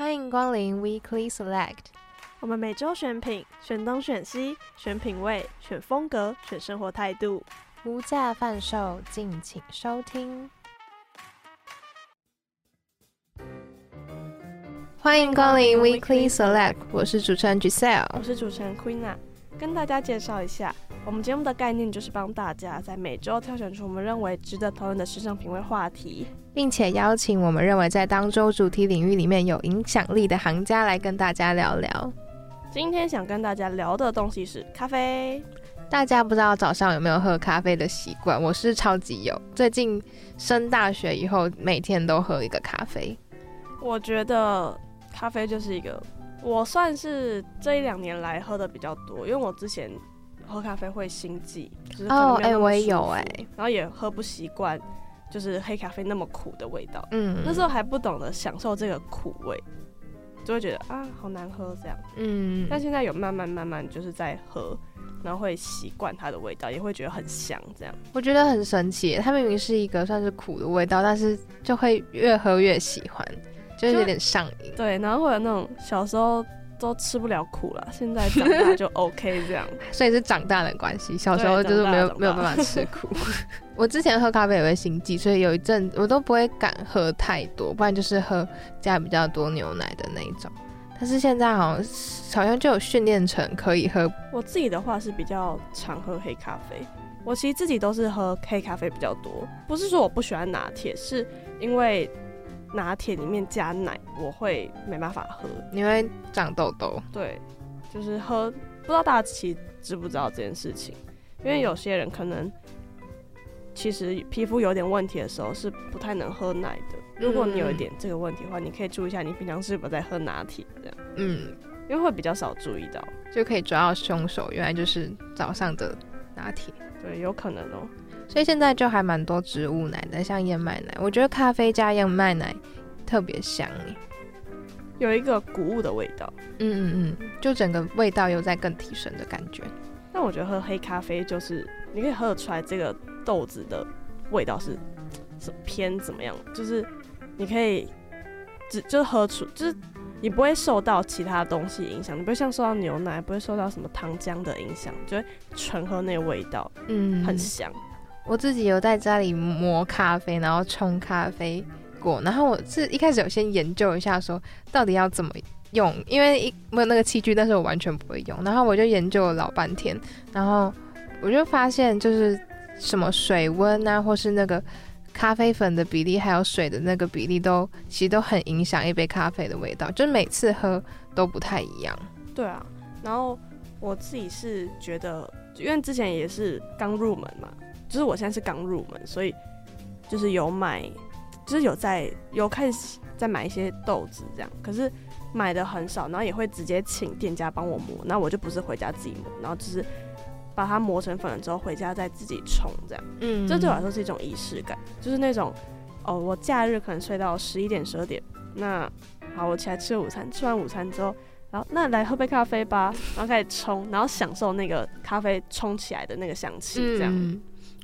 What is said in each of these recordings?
欢迎光临 Weekly Select。我们每周选品，选东选西，选品味，选风格，选生活态度，无价贩售，敬请收听。欢迎光临 Weekly Select，我是主持人 Giselle，我是主持人 Queena，跟大家介绍一下。我们节目的概念就是帮大家在每周挑选出我们认为值得讨论的时尚品味话题，并且邀请我们认为在当周主题领域里面有影响力的行家来跟大家聊聊。今天想跟大家聊的东西是咖啡。大家不知道早上有没有喝咖啡的习惯？我是超级有，最近升大学以后每天都喝一个咖啡。我觉得咖啡就是一个，我算是这一两年来喝的比较多，因为我之前。喝咖啡会心悸，就是哦，哎、欸，我也有哎，然后也喝不习惯，就是黑咖啡那么苦的味道。嗯，那时候还不懂得享受这个苦味，就会觉得啊，好难喝这样。嗯，但现在有慢慢慢慢就是在喝，然后会习惯它的味道，也会觉得很香这样。我觉得很神奇，它明明是一个算是苦的味道，但是就会越喝越喜欢，就是有点上瘾。对，然后会有那种小时候。都吃不了苦了，现在长大就 OK 这样，所以是长大的关系。小时候就是没有没有办法吃苦。我之前喝咖啡也会心悸，所以有一阵我都不会敢喝太多，不然就是喝加比较多牛奶的那一种。但是现在好像好像就有训练成可以喝。我自己的话是比较常喝黑咖啡，我其实自己都是喝黑咖啡比较多，不是说我不喜欢拿铁，是因为。拿铁里面加奶，我会没办法喝，你会长痘痘。对，就是喝，不知道大家其实知不知道这件事情？因为有些人可能其实皮肤有点问题的时候是不太能喝奶的。如果你有一点这个问题的话，你可以注意一下，你平常是不是在喝拿铁这样？嗯，因为会比较少注意到，就可以抓到凶手，原来就是早上的拿铁。对，有可能哦。所以现在就还蛮多植物奶的，像燕麦奶，我觉得咖啡加燕麦奶特别香耶，有一个谷物的味道。嗯嗯嗯，就整个味道又在更提升的感觉。那我觉得喝黑咖啡就是你可以喝得出来这个豆子的味道是是偏怎么样，就是你可以只就是喝出，就是你不会受到其他东西影响，你不会像受到牛奶，不会受到什么糖浆的影响，就会纯喝那个味道，嗯，很香。我自己有在家里磨咖啡，然后冲咖啡过，然后我是一开始有先研究一下，说到底要怎么用，因为一没有那个器具，但是我完全不会用，然后我就研究了老半天，然后我就发现就是什么水温啊，或是那个咖啡粉的比例，还有水的那个比例都，都其实都很影响一杯咖啡的味道，就是每次喝都不太一样。对啊，然后我自己是觉得，因为之前也是刚入门嘛。就是我现在是刚入门，所以就是有买，就是有在有开始在买一些豆子这样，可是买的很少，然后也会直接请店家帮我磨，那我就不是回家自己磨，然后就是把它磨成粉了之后回家再自己冲这样，嗯，这对我来说是一种仪式感，就是那种哦，我假日可能睡到十一点十二点，那好，我起来吃午餐，吃完午餐之后，然后那来喝杯咖啡吧，然后开始冲，然后享受那个咖啡冲起来的那个香气这样。嗯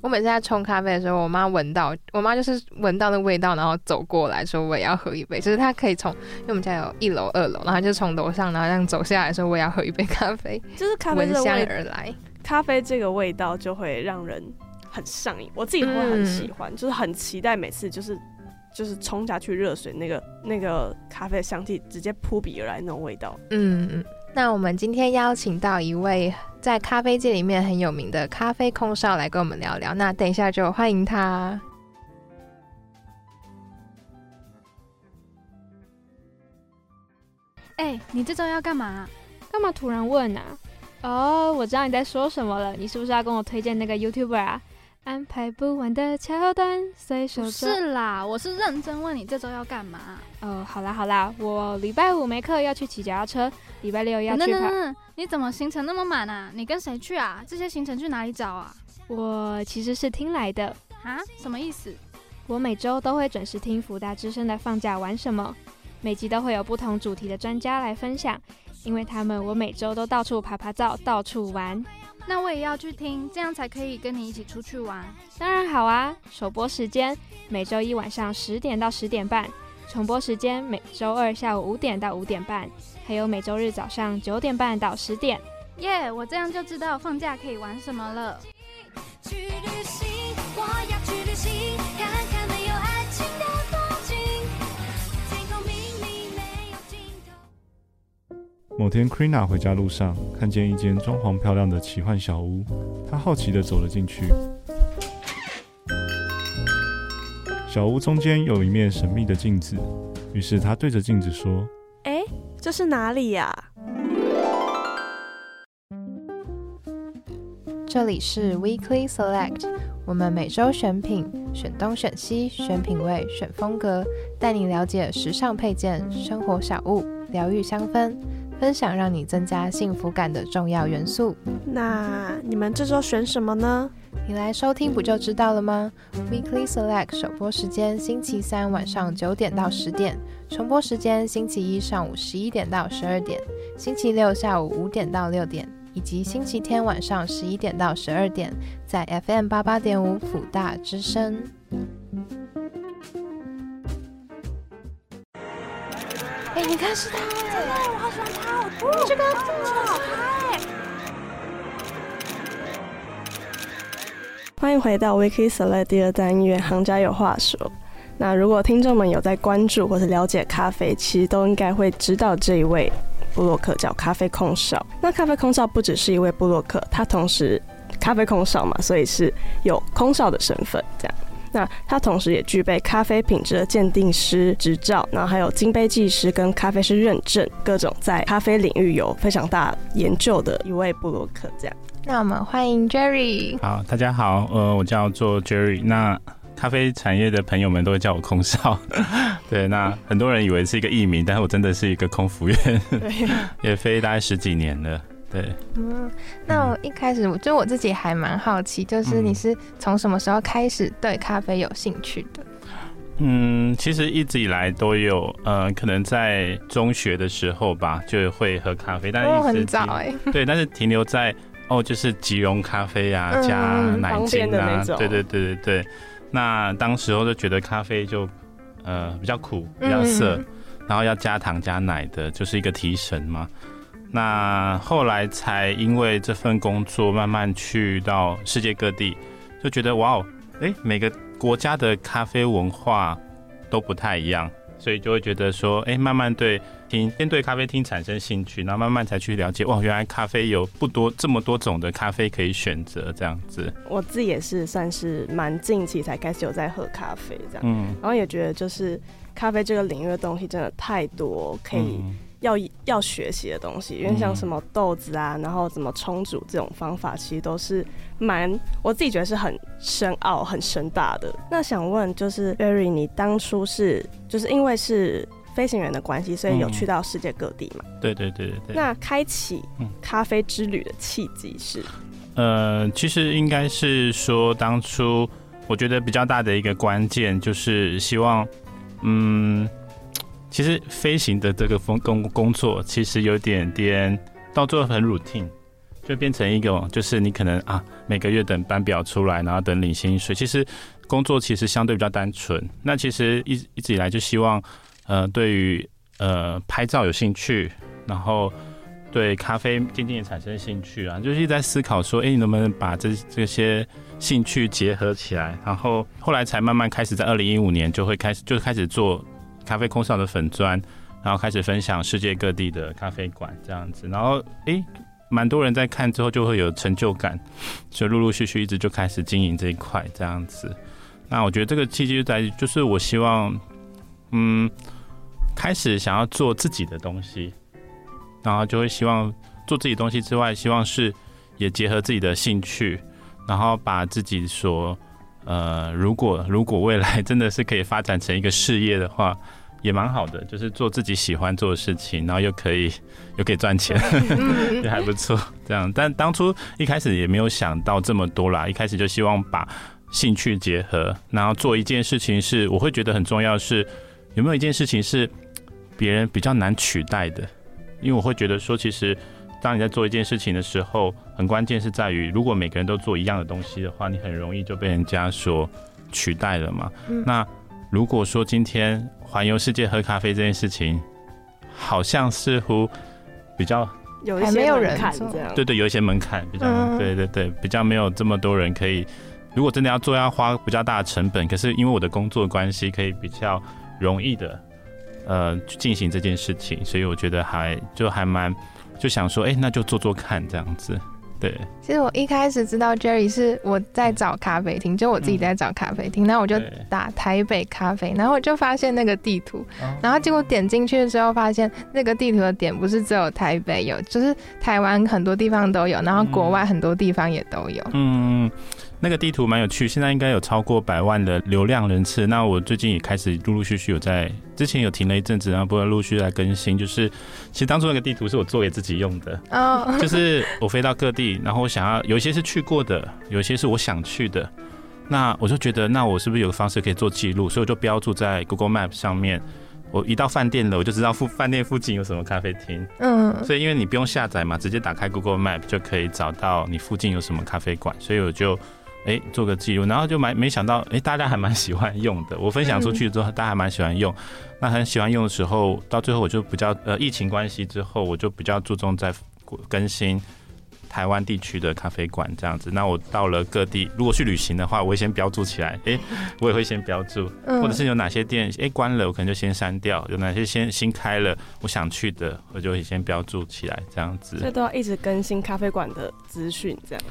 我每次在冲咖啡的时候，我妈闻到，我妈就是闻到那味道，然后走过来说我也要喝一杯。就是她可以从，因为我们家有一楼、二楼，然后就从楼上，然后这样走下来说我也要喝一杯咖啡。就是咖啡闻香而来，咖啡这个味道就会让人很上瘾。我自己会很喜欢，嗯、就是很期待每次就是就是冲下去热水那个那个咖啡的香气直接扑鼻而来那种味道。嗯嗯。那我们今天邀请到一位在咖啡界里面很有名的咖啡空少来跟我们聊聊。那等一下就欢迎他。哎、欸，你这周要干嘛？干嘛突然问啊？哦，我知道你在说什么了。你是不是要跟我推荐那个 YouTuber 啊？安排不完的桥段，随手。是啦，我是认真问你这周要干嘛。哦，好啦好啦，我礼拜五没课，要去骑脚踏车。礼拜六要去跑。你怎么行程那么满啊？你跟谁去啊？这些行程去哪里找啊？我其实是听来的。啊？什么意思？我每周都会准时听福大之声的放假玩什么，每集都会有不同主题的专家来分享，因为他们我每周都到处爬爬照，到处玩。那我也要去听，这样才可以跟你一起出去玩。当然好啊！首播时间每周一晚上十点到十点半，重播时间每周二下午五点到五点半，还有每周日早上九点半到十点。耶！Yeah, 我这样就知道放假可以玩什么了。去旅行，我要去旅行，看某天，Krina 回家路上看见一间装潢漂亮的奇幻小屋，她好奇地走了进去。小屋中间有一面神秘的镜子，于是她对着镜子说：“哎，这是哪里呀？”这里是 Weekly Select，我们每周选品，选东选西，选品味，选风格，带你了解时尚配件、生活小物、疗愈香氛，分享让你增加幸福感的重要元素。那你们这周选什么呢？你来收听不就知道了吗？Weekly Select 首播时间星期三晚上九点到十点，重播时间星期一上午十一点到十二点，星期六下午五点到六点。以及星期天晚上十一点到十二点，在 FM 八八点五辅大之声。哎，你看是他，哎我好喜欢他，哦，这个超好拍。欢迎回到 Weekly Select 第二单元，行家有话说。那如果听众们有在关注或是了解咖啡，其实都应该会知道这一位。布洛克叫咖啡空少，那咖啡空少不只是一位布洛克，他同时咖啡空少嘛，所以是有空少的身份这样。那他同时也具备咖啡品质的鉴定师执照，然后还有金杯技师跟咖啡师认证，各种在咖啡领域有非常大研究的一位布洛克这样。那我们欢迎 Jerry。好，大家好，呃，我叫做 Jerry。那咖啡产业的朋友们都会叫我空少，对，那很多人以为是一个艺名，但是我真的是一个空服员，对，也飞大概十几年了，对。嗯，那我一开始我就我自己还蛮好奇，就是你是从什么时候开始对咖啡有兴趣的？嗯，其实一直以来都有，呃，可能在中学的时候吧，就会喝咖啡，但是很早哎，对，但是停留在哦，就是即溶咖啡啊，嗯、加奶精啊，对对对对对。那当时候就觉得咖啡就，呃，比较苦，比较涩，嗯、然后要加糖加奶的，就是一个提神嘛。那后来才因为这份工作，慢慢去到世界各地，就觉得哇哦，哎，每个国家的咖啡文化都不太一样。所以就会觉得说，哎、欸，慢慢对听，先对咖啡厅产生兴趣，然后慢慢才去了解，哇，原来咖啡有不多这么多种的咖啡可以选择，这样子。我自己也是算是蛮近期才开始有在喝咖啡这样，嗯，然后也觉得就是咖啡这个领域的东西真的太多可以。嗯要要学习的东西，因为像什么豆子啊，然后怎么冲煮这种方法，其实都是蛮我自己觉得是很深奥、很深大的。那想问，就是 Berry，你当初是就是因为是飞行员的关系，所以有去到世界各地嘛？对对对对对。那开启咖啡之旅的契机是？呃，其实应该是说，当初我觉得比较大的一个关键就是希望，嗯。其实飞行的这个工工工作，其实有点点到最后很 routine，就变成一个，就是你可能啊每个月等班表出来，然后等领薪水。其实工作其实相对比较单纯。那其实一一直以来就希望，呃，对于呃拍照有兴趣，然后对咖啡渐渐产生兴趣啊，就是一直在思考说，哎，你能不能把这这些兴趣结合起来？然后后来才慢慢开始，在二零一五年就会开始就开始做。咖啡空少的粉砖，然后开始分享世界各地的咖啡馆这样子，然后诶，蛮多人在看之后就会有成就感，所以陆陆续续一直就开始经营这一块这样子。那我觉得这个契机就在于，就是我希望，嗯，开始想要做自己的东西，然后就会希望做自己东西之外，希望是也结合自己的兴趣，然后把自己所。呃，如果如果未来真的是可以发展成一个事业的话，也蛮好的，就是做自己喜欢做的事情，然后又可以又可以赚钱，也还不错。这样，但当初一开始也没有想到这么多啦，一开始就希望把兴趣结合，然后做一件事情是我会觉得很重要是有没有一件事情是别人比较难取代的，因为我会觉得说其实。当你在做一件事情的时候，很关键是在于，如果每个人都做一样的东西的话，你很容易就被人家所取代了嘛。嗯、那如果说今天环游世界喝咖啡这件事情，好像似乎比较有一还没有人些门槛这样。对对，有一些门槛，比较、嗯对对对，比较没有这么多人可以。如果真的要做，要花比较大的成本，可是因为我的工作关系，可以比较容易的呃去进行这件事情，所以我觉得还就还蛮就想说，哎、那就做做看这样子。对，其实我一开始知道 Jerry 是我在找咖啡厅，就我自己在找咖啡厅，然后我就打台北咖啡，然后我就发现那个地图，哦然后结果点进去的时候，发现那个地图的点不是只有台北有，就是台湾很多地方都有，然后国外很多地方也都有。嗯，那个地图蛮有趣，现在应该有超过百万的流量人次。那我最近也开始陆陆续续有在，之前有停了一阵子，然后不会陆续来更新。就是其实当初那个地图是我做给自己用的，哦，就是我飞到各地，然后我想要有一些是去过的，有一些是我想去的。那我就觉得，那我是不是有个方式可以做记录？所以我就标注在 Google Map 上面。我一到饭店了，我就知道附饭店附近有什么咖啡厅。嗯，所以因为你不用下载嘛，直接打开 Google Map 就可以找到你附近有什么咖啡馆。所以我就哎、欸、做个记录，然后就蛮没想到哎、欸、大家还蛮喜欢用的。我分享出去之后，大家还蛮喜欢用。那很喜欢用的时候，到最后我就比较呃疫情关系之后，我就比较注重在更新。台湾地区的咖啡馆这样子，那我到了各地，如果去旅行的话，我会先标注起来，哎、欸，我也会先标注，或者是有哪些店，哎、欸，关了，我可能就先删掉；有哪些先新开了，我想去的，我就会先标注起来，这样子。所以都要一直更新咖啡馆的资讯，这样。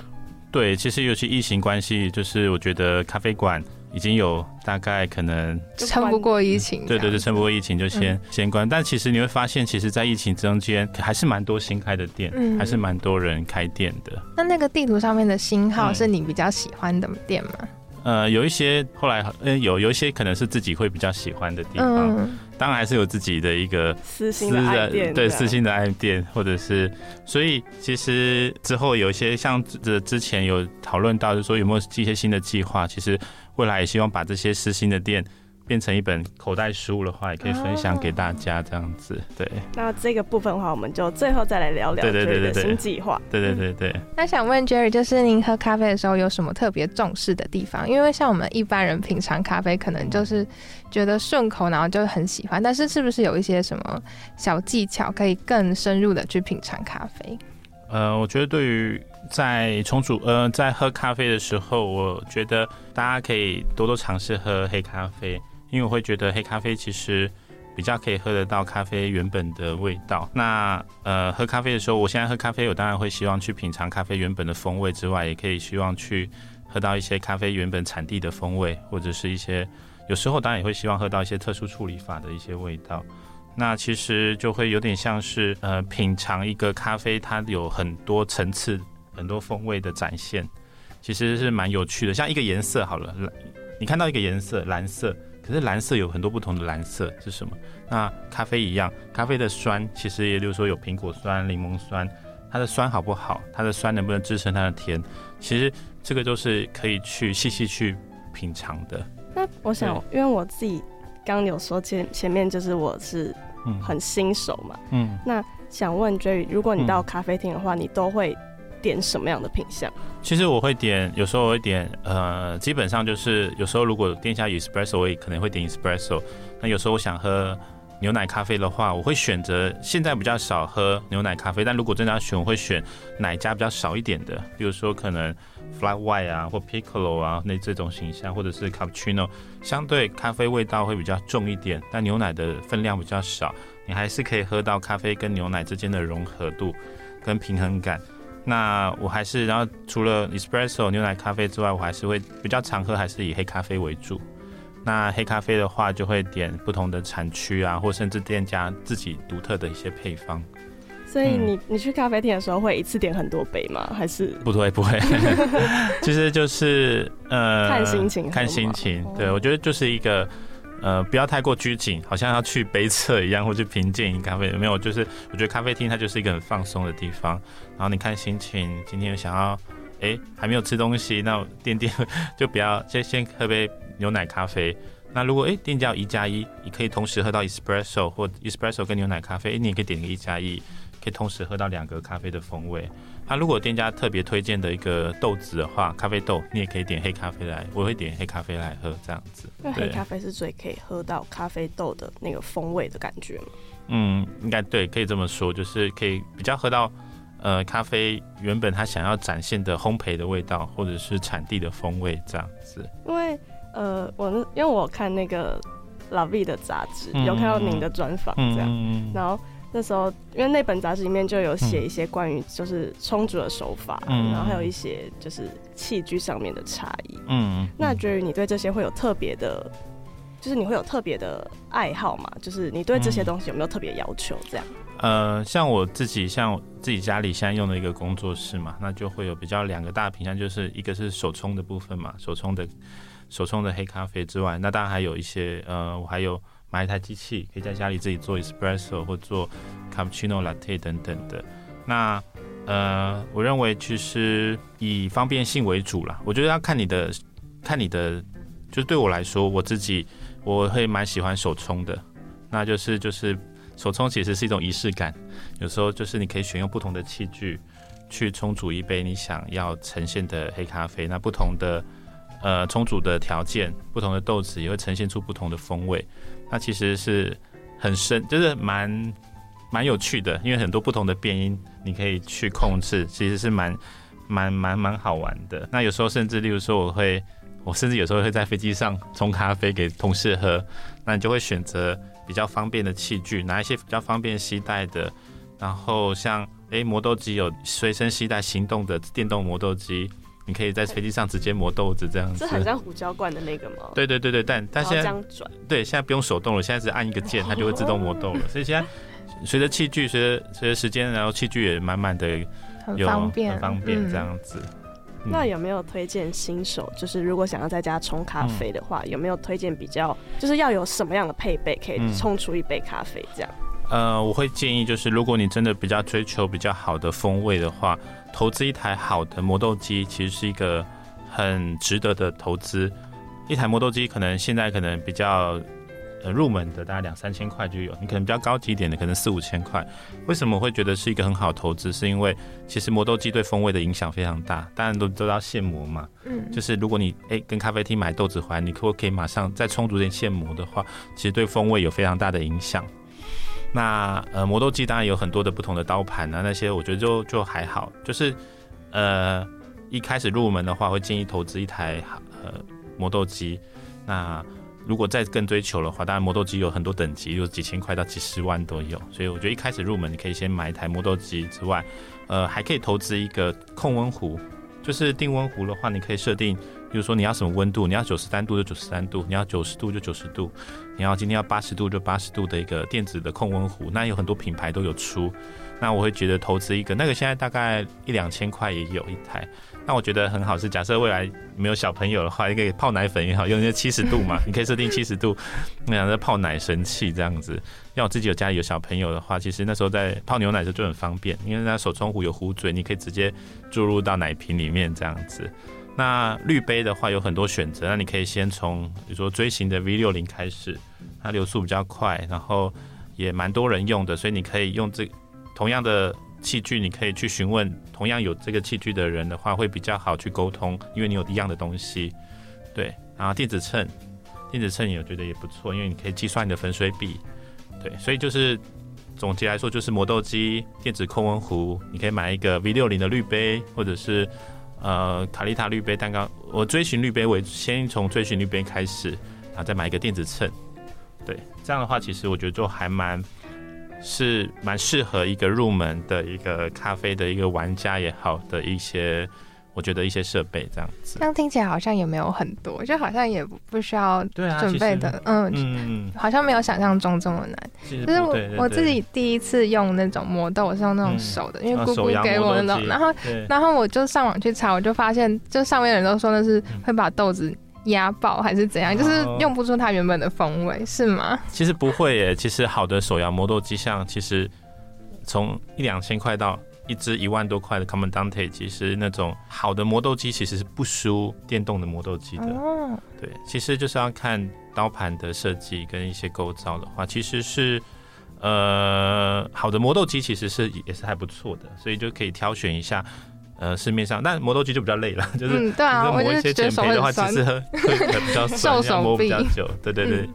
对，其实尤其疫情关系，就是我觉得咖啡馆。已经有大概可能撑不过疫情，对对对，撑不过疫情就先、嗯、先关。但其实你会发现，其实，在疫情中间还是蛮多新开的店，嗯、还是蛮多人开店的。那那个地图上面的星号是你比较喜欢的店吗？嗯、呃，有一些后来，呃，有有一些可能是自己会比较喜欢的地方。嗯当然还是有自己的一个私心的爱店，对私心的爱店，或者是，所以其实之后有一些像这之前有讨论到，就是说有没有一些新的计划，其实未来也希望把这些私心的店。变成一本口袋书的话，也可以分享给大家这样子。对，那这个部分的话，我们就最后再来聊聊对对对对新计划。对对对对。那想问 Jerry，就是您喝咖啡的时候有什么特别重视的地方？因为像我们一般人品尝咖啡，可能就是觉得顺口，然后就很喜欢。但是是不是有一些什么小技巧，可以更深入的去品尝咖啡？呃，我觉得对于在重组呃在喝咖啡的时候，我觉得大家可以多多尝试喝黑咖啡。因为我会觉得黑咖啡其实比较可以喝得到咖啡原本的味道。那呃，喝咖啡的时候，我现在喝咖啡，我当然会希望去品尝咖啡原本的风味之外，也可以希望去喝到一些咖啡原本产地的风味，或者是一些有时候当然也会希望喝到一些特殊处理法的一些味道。那其实就会有点像是呃，品尝一个咖啡，它有很多层次、很多风味的展现，其实是蛮有趣的。像一个颜色好了，蓝你看到一个颜色蓝色。可是蓝色有很多不同的蓝色是什么？那咖啡一样，咖啡的酸其实也就是说有苹果酸、柠檬酸，它的酸好不好？它的酸能不能支撑它的甜？其实这个都是可以去细细去品尝的。那我想，因为我自己刚刚有说前前面就是我是很新手嘛，嗯，那想问 Jerry，如果你到咖啡厅的话，嗯、你都会点什么样的品相？其实我会点，有时候我会点，呃，基本上就是有时候如果店家有 espresso，我也可能会点 espresso。那有时候我想喝牛奶咖啡的话，我会选择现在比较少喝牛奶咖啡，但如果真的要选，我会选奶加比较少一点的，比如说可能 flat white 啊，或 piccolo 啊，那这种形象，或者是 cappuccino，相对咖啡味道会比较重一点，但牛奶的分量比较少，你还是可以喝到咖啡跟牛奶之间的融合度跟平衡感。那我还是，然后除了 espresso 牛奶咖啡之外，我还是会比较常喝，还是以黑咖啡为主。那黑咖啡的话，就会点不同的产区啊，或甚至店家自己独特的一些配方。所以你你去咖啡店的时候，会一次点很多杯吗？还是不会不会？其实就是呃，看心情，看心情。对，我觉得就是一个。呃，不要太过拘谨，好像要去杯测一样，或去品鉴咖啡。没有，就是我觉得咖啡厅它就是一个很放松的地方。然后你看心情，今天想要，哎、还没有吃东西，那店店就不要先先喝杯牛奶咖啡。那如果哎、店家有一加一，你可以同时喝到 espresso 或 espresso 跟牛奶咖啡，哎、你也可以点个一加一，可以同时喝到两个咖啡的风味。那如果店家特别推荐的一个豆子的话，咖啡豆你也可以点黑咖啡来，我会点黑咖啡来喝这样子。因为黑咖啡是最可以喝到咖啡豆的那个风味的感觉嘛。嗯，应该对，可以这么说，就是可以比较喝到呃咖啡原本它想要展现的烘焙的味道，或者是产地的风味这样子。因为呃，我因为我看那个 La Vie 的杂志，嗯、有看到您的专访这样，嗯、然后。那时候，因为那本杂志里面就有写一些关于就是冲煮的手法，嗯、然后还有一些就是器具上面的差异。嗯，那觉于你对这些会有特别的，就是你会有特别的爱好嘛？就是你对这些东西有没有特别要求？这样？呃，像我自己，像我自己家里现在用的一个工作室嘛，那就会有比较两个大品项，就是一个是手冲的部分嘛，手冲的手冲的黑咖啡之外，那当然还有一些呃，我还有。买一台机器，可以在家里自己做 espresso 或做 cappuccino latte 等等的。那呃，我认为其实以方便性为主啦。我觉得要看你的，看你的，就是对我来说，我自己我会蛮喜欢手冲的。那就是就是手冲其实是一种仪式感。有时候就是你可以选用不同的器具去冲煮一杯你想要呈现的黑咖啡。那不同的呃冲煮的条件，不同的豆子也会呈现出不同的风味。它其实是很深，就是蛮蛮有趣的，因为很多不同的变音你可以去控制，其实是蛮蛮蛮蛮好玩的。那有时候甚至，例如说，我会我甚至有时候会在飞机上冲咖啡给同事喝，那你就会选择比较方便的器具，拿一些比较方便携带的，然后像诶磨豆机有随身携带行动的电动磨豆机。你可以在飞机上直接磨豆子，这样子，这很像胡椒罐的那个吗？对对对对，但但现在这样转，对，现在不用手动了，现在只按一个键，它就会自动磨豆了。所以现在随着器具，随着随着时间，然后器具也慢慢的有很方便，很方便这样子。嗯、那有没有推荐新手？就是如果想要在家冲咖啡的话，嗯、有没有推荐比较，就是要有什么样的配备可以冲出一杯咖啡这样？呃，我会建议就是，如果你真的比较追求比较好的风味的话，投资一台好的磨豆机其实是一个很值得的投资。一台磨豆机可能现在可能比较呃入门的，大概两三千块就有；你可能比较高级一点的，可能四五千块。为什么我会觉得是一个很好投资？是因为其实磨豆机对风味的影响非常大。当然都都要现磨嘛，嗯，就是如果你诶跟咖啡厅买豆子回来，你可不可以马上再充足点现磨的话，其实对风味有非常大的影响。那呃磨豆机当然有很多的不同的刀盘啊，那些我觉得就就还好，就是呃一开始入门的话，会建议投资一台呃磨豆机。那如果再更追求的话，当然磨豆机有很多等级，有几千块到几十万都有。所以我觉得一开始入门，你可以先买一台磨豆机之外，呃还可以投资一个控温壶，就是定温壶的话，你可以设定。比如说你要什么温度，你要九十三度就九十三度，你要九十度就九十度，你要今天要八十度就八十度的一个电子的控温壶，那有很多品牌都有出。那我会觉得投资一个那个现在大概一两千块也有一台。那我觉得很好是假设未来没有小朋友的话，你可以泡奶粉也好，用那七十度嘛，你可以设定七十度，那样的泡奶神器这样子。像我自己有家里有小朋友的话，其实那时候在泡牛奶的时候就很方便，因为那手冲壶有壶嘴，你可以直接注入到奶瓶里面这样子。那滤杯的话有很多选择，那你可以先从比如说锥形的 V 六零开始，它流速比较快，然后也蛮多人用的，所以你可以用这同样的器具，你可以去询问同样有这个器具的人的话，会比较好去沟通，因为你有一样的东西。对，然后电子秤，电子秤也我觉得也不错，因为你可以计算你的粉水比。对，所以就是总结来说，就是磨豆机、电子控温壶，你可以买一个 V 六零的滤杯，或者是。呃，卡丽塔滤杯蛋糕，我追寻滤杯为先从追寻滤杯开始，然后再买一个电子秤，对，这样的话，其实我觉得就还蛮是蛮适合一个入门的一个咖啡的一个玩家也好的一些。我觉得一些设备这样子，这样听起来好像也没有很多，就好像也不需要准备的，嗯嗯，好像没有想象中这么难。就是我我自己第一次用那种磨豆，我是用那种手的，因为姑姑给我那种，然后然后我就上网去查，我就发现，就上面的人都说那是会把豆子压爆还是怎样，就是用不出它原本的风味，是吗？其实不会耶，其实好的手摇磨豆机，像其实从一两千块到。一支一万多块的 Commandante，其实那种好的磨豆机其实是不输电动的磨豆机的。哦，对，其实就是要看刀盘的设计跟一些构造的话，其实是呃，好的磨豆机其实是也是还不错的，所以就可以挑选一下。呃，市面上，但磨豆机就比较累了，就是嗯，对啊，磨一些减肥的话，其实会会比较酸，要磨比较久。对对对，嗯、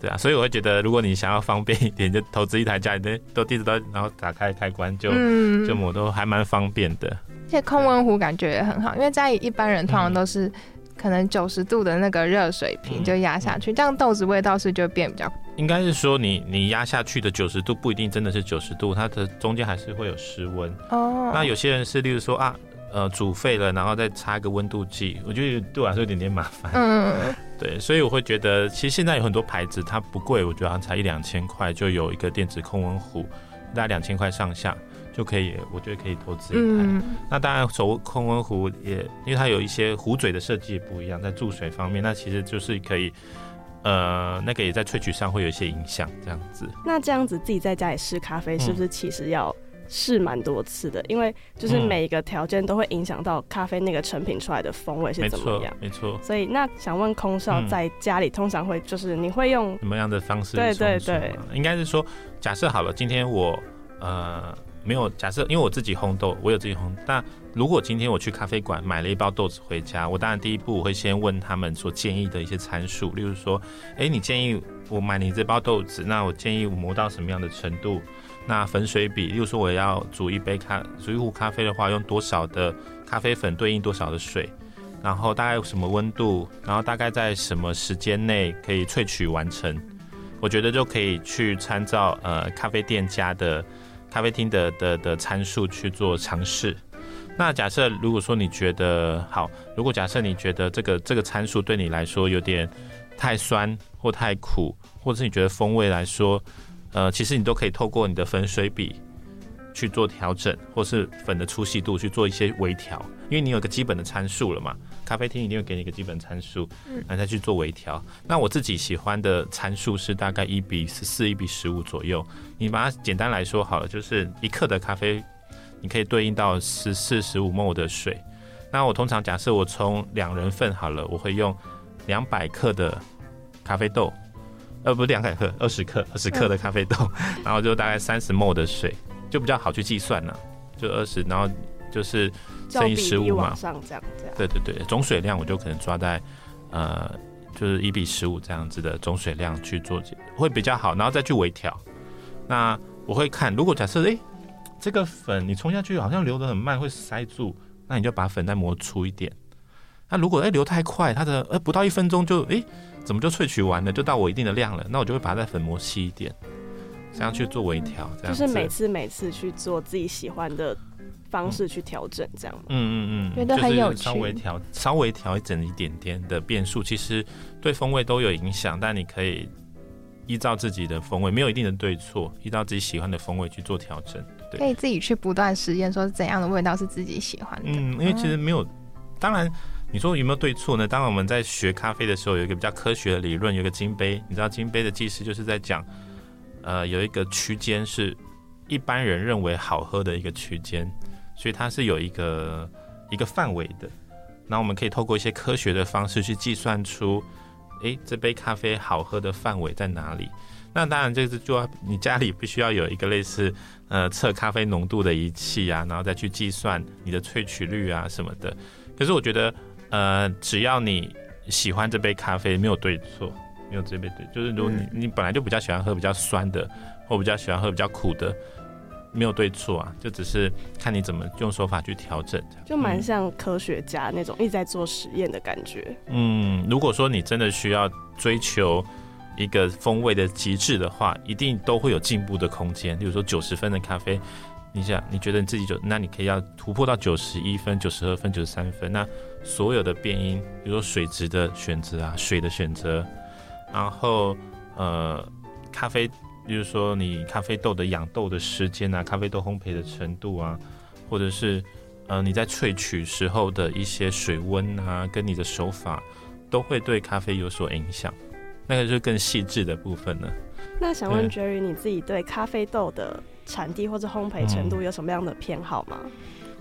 对啊，所以我会觉得，如果你想要方便一点，就投资一台家里的 都地址都，然后打开开关就、嗯、就抹都还蛮方便的。而且空温壶感觉也很好，因为家里一般人通常都是可能九十度的那个热水瓶就压下去，嗯、这样豆子味道是就变比较。应该是说你，你你压下去的九十度不一定真的是九十度，它的中间还是会有失温。哦。那有些人是，例如说啊。呃，煮沸了，然后再插个温度计，我觉得对我来说有点点麻烦。嗯，对，所以我会觉得，其实现在有很多牌子，它不贵，我觉得好像才一两千块就有一个电子控温壶，大概两千块上下就可以，我觉得可以投资一台。嗯、那当然，手控温壶也，因为它有一些壶嘴的设计也不一样，在注水方面，那其实就是可以，呃，那个也在萃取上会有一些影响，这样子。那这样子自己在家里试咖啡，是不是其实要？试蛮多次的，因为就是每一个条件都会影响到咖啡那个成品出来的风味是怎么样，没错。所以那想问空少，在家里通常会就是你会用什么样的方式？对对对，应该是说，假设好了，今天我呃没有假设，因为我自己烘豆，我有自己烘。那如果今天我去咖啡馆买了一包豆子回家，我当然第一步我会先问他们所建议的一些参数，例如说，哎，你建议我买你这包豆子，那我建议我磨到什么样的程度？那粉水比，例如说我要煮一杯咖，煮一壶咖啡的话，用多少的咖啡粉对应多少的水，然后大概什么温度，然后大概在什么时间内可以萃取完成，我觉得就可以去参照呃咖啡店家的咖啡厅的的的参数去做尝试。那假设如果说你觉得好，如果假设你觉得这个这个参数对你来说有点太酸或太苦，或者是你觉得风味来说。呃，其实你都可以透过你的粉水比去做调整，或是粉的粗细度去做一些微调，因为你有个基本的参数了嘛。咖啡厅一定会给你一个基本参数，然后再去做微调。那我自己喜欢的参数是大概一比十四、一比十五左右。你把它简单来说好了，就是一克的咖啡，你可以对应到十四、十五 ml 的水。那我通常假设我冲两人份好了，我会用两百克的咖啡豆。呃，不是两百克，二十克，二十克的咖啡豆，嗯、然后就大概三十 ml 的水，就比较好去计算了，就二十，然后就是乘以十五嘛，上这样这样。对对对，总水量我就可能抓在，呃，就是一比十五这样子的总水量去做，会比较好，然后再去微调。那我会看，如果假设诶、欸，这个粉你冲下去好像流的很慢，会塞住，那你就把粉再磨粗一点。那如果诶、欸、流太快，它的呃不到一分钟就诶。欸怎么就萃取完了，就到我一定的量了？那我就会把它再粉磨细一点，这样去做微调，这样就是每次每次去做自己喜欢的方式去调整，这样。嗯嗯嗯，觉得很有趣。稍微调，稍微调整一点点的变数，其实对风味都有影响。但你可以依照自己的风味，没有一定的对错，依照自己喜欢的风味去做调整。对，可以自己去不断实验，说怎样的味道是自己喜欢的。嗯，因为其实没有，当然。你说有没有对错呢？当我们在学咖啡的时候，有一个比较科学的理论，有一个金杯。你知道金杯的技师就是在讲，呃，有一个区间是一般人认为好喝的一个区间，所以它是有一个一个范围的。那我们可以透过一些科学的方式去计算出，诶，这杯咖啡好喝的范围在哪里？那当然这个就要你家里必须要有一个类似呃测咖啡浓度的仪器啊，然后再去计算你的萃取率啊什么的。可是我觉得。呃，只要你喜欢这杯咖啡，没有对错，没有这杯对，就是如果你、嗯、你本来就比较喜欢喝比较酸的，或比较喜欢喝比较苦的，没有对错啊，就只是看你怎么用手法去调整，就蛮像科学家那种一直在做实验的感觉。嗯，如果说你真的需要追求一个风味的极致的话，一定都会有进步的空间。比如说九十分的咖啡。你想，你觉得你自己就，那你可以要突破到九十一分、九十二分、九十三分。那所有的变因，比如说水质的选择啊，水的选择，然后呃，咖啡，比如说你咖啡豆的养豆的时间啊，咖啡豆烘焙的程度啊，或者是呃你在萃取时候的一些水温啊，跟你的手法，都会对咖啡有所影响。那个就是更细致的部分了。那想问 Jerry，你自己对咖啡豆的产地或者烘焙程度有什么样的偏好吗？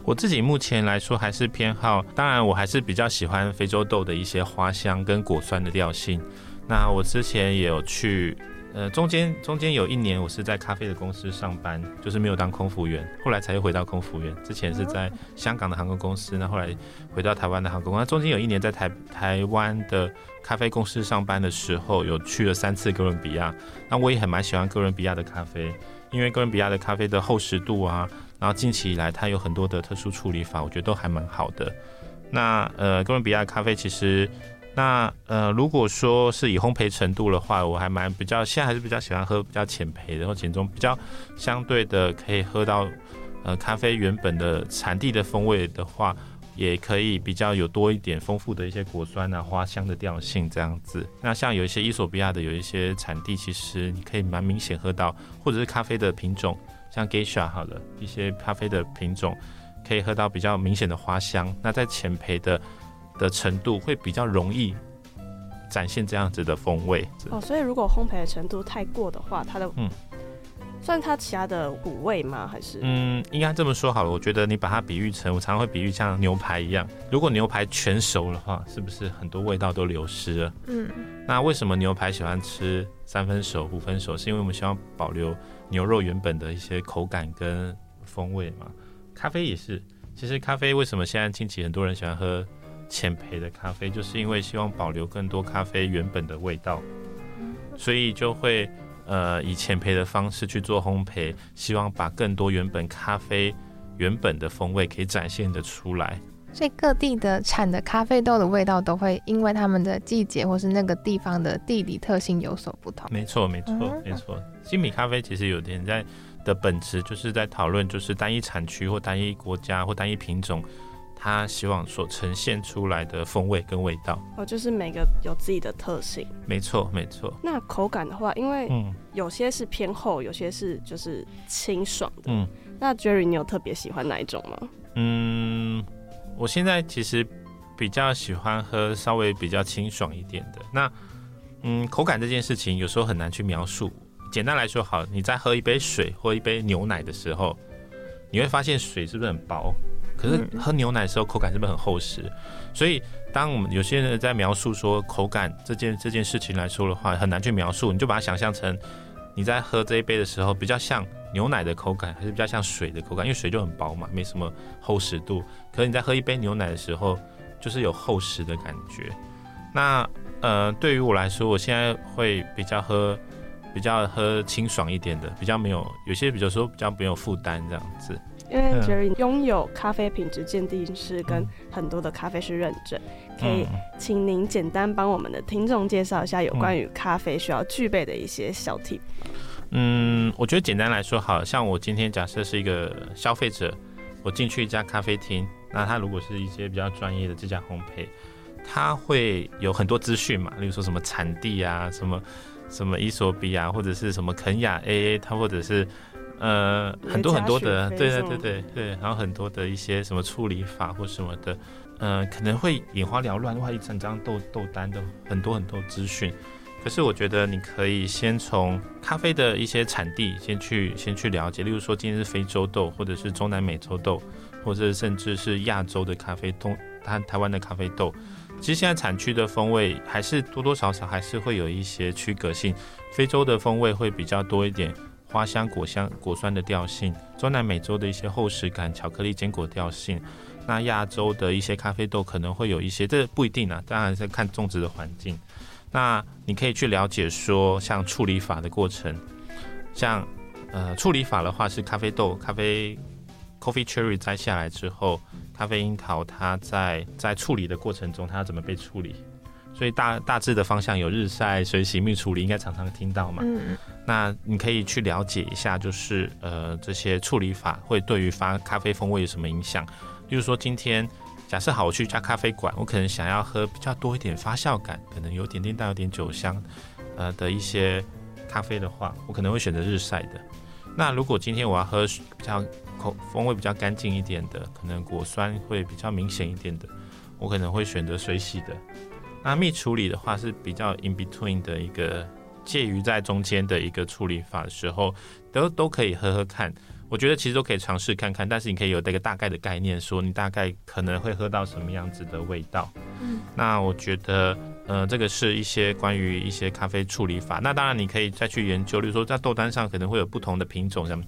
我自己目前来说还是偏好，当然我还是比较喜欢非洲豆的一些花香跟果酸的调性。那我之前也有去呃，中间中间有一年我是在咖啡的公司上班，就是没有当空服员，后来才又回到空服员。之前是在香港的航空公司，那后来回到台湾的航空公司。那中间有一年在台台湾的咖啡公司上班的时候，有去了三次哥伦比亚。那我也很蛮喜欢哥伦比亚的咖啡，因为哥伦比亚的咖啡的厚实度啊，然后近期以来它有很多的特殊处理法，我觉得都还蛮好的。那呃，哥伦比亚咖啡其实。那呃，如果说是以烘焙程度的话，我还蛮比较，现在还是比较喜欢喝比较浅焙，然后浅中比较相对的可以喝到呃咖啡原本的产地的风味的话，也可以比较有多一点丰富的一些果酸啊、花香的调性这样子。那像有一些伊索比亚的有一些产地，其实你可以蛮明显喝到，或者是咖啡的品种，像 Geisha 好了一些咖啡的品种，可以喝到比较明显的花香。那在浅焙的。的程度会比较容易展现这样子的风味哦，所以如果烘焙的程度太过的话，它的嗯，算它其他的五味吗？还是嗯，应该这么说好了。我觉得你把它比喻成，我常常会比喻像牛排一样，如果牛排全熟的话，是不是很多味道都流失了？嗯，那为什么牛排喜欢吃三分熟、五分熟？是因为我们希望保留牛肉原本的一些口感跟风味嘛。咖啡也是，其实咖啡为什么现在近期很多人喜欢喝？浅焙的咖啡，就是因为希望保留更多咖啡原本的味道，所以就会呃以浅焙的方式去做烘焙，希望把更多原本咖啡原本的风味可以展现的出来。所以各地的产的咖啡豆的味道都会因为他们的季节或是那个地方的地理特性有所不同。没错，没错，没错。精品咖啡其实有点在的本质就是在讨论，就是单一产区或单一国家或单一品种。它希望所呈现出来的风味跟味道哦，就是每个有自己的特性。没错，没错。那口感的话，因为有些是偏厚，有些是就是清爽的。嗯，那 Jerry，你有特别喜欢哪一种吗？嗯，我现在其实比较喜欢喝稍微比较清爽一点的。那嗯，口感这件事情有时候很难去描述。简单来说，好，你在喝一杯水或一杯牛奶的时候，你会发现水是不是很薄？可是喝牛奶的时候，口感是不是很厚实？所以当我们有些人在描述说口感这件这件事情来说的话，很难去描述。你就把它想象成你在喝这一杯的时候，比较像牛奶的口感，还是比较像水的口感？因为水就很薄嘛，没什么厚实度。可是你在喝一杯牛奶的时候，就是有厚实的感觉。那呃，对于我来说，我现在会比较喝比较喝清爽一点的，比较没有有些比较说比较没有负担这样子。因为 Jerry 拥有咖啡品质鉴定师跟很多的咖啡师认证，可以请您简单帮我们的听众介绍一下有关于咖啡需要具备的一些小 tip。嗯，我觉得简单来说，好像我今天假设是一个消费者，我进去一家咖啡厅，那他如果是一些比较专业的这家烘焙，他会有很多资讯嘛，例如说什么产地啊，什么什么伊索比亚，或者是什么肯亚 AA，它或者是。呃，很多很多的，对对对对对，然后很多的一些什么处理法或什么的，呃，可能会眼花缭乱，哇，一整张豆豆单的很多很多资讯。可是我觉得你可以先从咖啡的一些产地先去先去了解，例如说今天是非洲豆，或者是中南美洲豆，或者甚至是亚洲的咖啡东，台台湾的咖啡豆，其实现在产区的风味还是多多少少还是会有一些区隔性，非洲的风味会比较多一点。花香、果香、果酸的调性，中南美洲的一些厚实感、巧克力、坚果调性，那亚洲的一些咖啡豆可能会有一些，这不一定啊，当然是看种植的环境。那你可以去了解说，像处理法的过程，像呃处理法的话是咖啡豆、咖啡 coffee cherry 摘下来之后，咖啡樱桃它在在处理的过程中，它要怎么被处理？所以大大致的方向有日晒、水洗、蜜处理，应该常常听到嘛。嗯。那你可以去了解一下，就是呃这些处理法会对于发咖啡风味有什么影响？例如说，今天假设好，我去一家咖啡馆，我可能想要喝比较多一点发酵感，可能有点点带有点酒香，呃的一些咖啡的话，我可能会选择日晒的。那如果今天我要喝比较口风味比较干净一点的，可能果酸会比较明显一点的，我可能会选择水洗的。那蜜处理的话是比较 in between 的一个介于在中间的一个处理法的时候，都都可以喝喝看。我觉得其实都可以尝试看看，但是你可以有这个大概的概念，说你大概可能会喝到什么样子的味道。嗯，那我觉得呃，这个是一些关于一些咖啡处理法。那当然你可以再去研究，例如说在豆单上可能会有不同的品种，像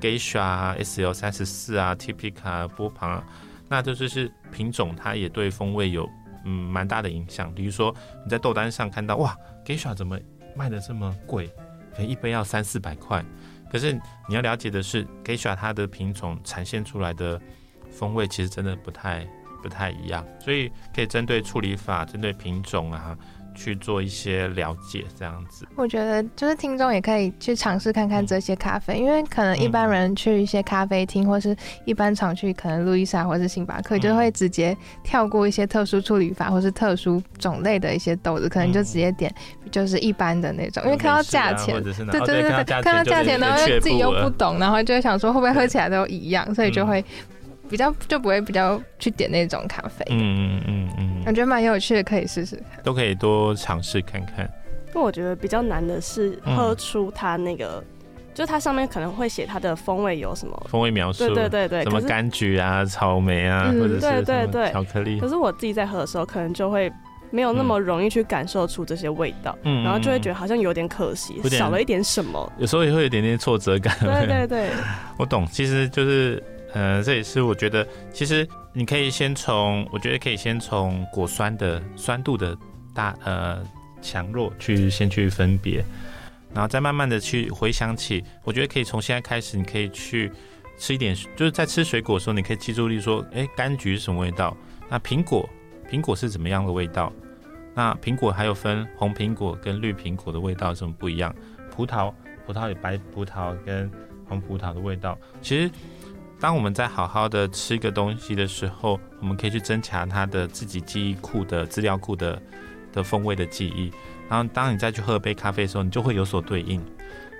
Geisha、SL 三十四啊、Typica、波旁，那这就是品种，它也对风味有嗯蛮大的影响。比如说你在豆单上看到哇，Geisha 怎么卖的这么贵？可能一杯要三四百块。可是你要了解的是，Geisha 它的品种呈现出来的风味其实真的不太不太一样，所以可以针对处理法、针对品种啊。去做一些了解，这样子。我觉得就是听众也可以去尝试看看这些咖啡，因为可能一般人去一些咖啡厅，或是一般常去可能路易莎或是星巴克，就会直接跳过一些特殊处理法或是特殊种类的一些豆子，可能就直接点就是一般的那种，因为看到价钱，对对对对，看到价钱，然后自己又不懂，然后就会想说会不会喝起来都一样，所以就会。比较就不会比较去点那种咖啡，嗯嗯嗯嗯，感觉蛮有趣的，可以试试看，都可以多尝试看看。因为我觉得比较难的是喝出它那个，嗯、就它上面可能会写它的风味有什么风味描述，对对对对，什么柑橘啊、草莓啊，嗯、或者是对对对巧克力。可是我自己在喝的时候，可能就会没有那么容易去感受出这些味道，嗯，然后就会觉得好像有点可惜，嗯、少了一点什么。有时候也会有一点点挫折感。对对对，我懂，其实就是。呃，这也是我觉得，其实你可以先从，我觉得可以先从果酸的酸度的大呃强弱去先去分别，然后再慢慢的去回想起，我觉得可以从现在开始，你可以去吃一点，就是在吃水果的时候，你可以记住，例如说，哎，柑橘是什么味道？那苹果，苹果是怎么样的味道？那苹果还有分红苹果跟绿苹果的味道有什么不一样？葡萄，葡萄有白葡萄跟红葡萄的味道，其实。当我们在好好的吃一个东西的时候，我们可以去增强它的自己记忆库的资料库的的风味的记忆。然后，当你再去喝杯咖啡的时候，你就会有所对应，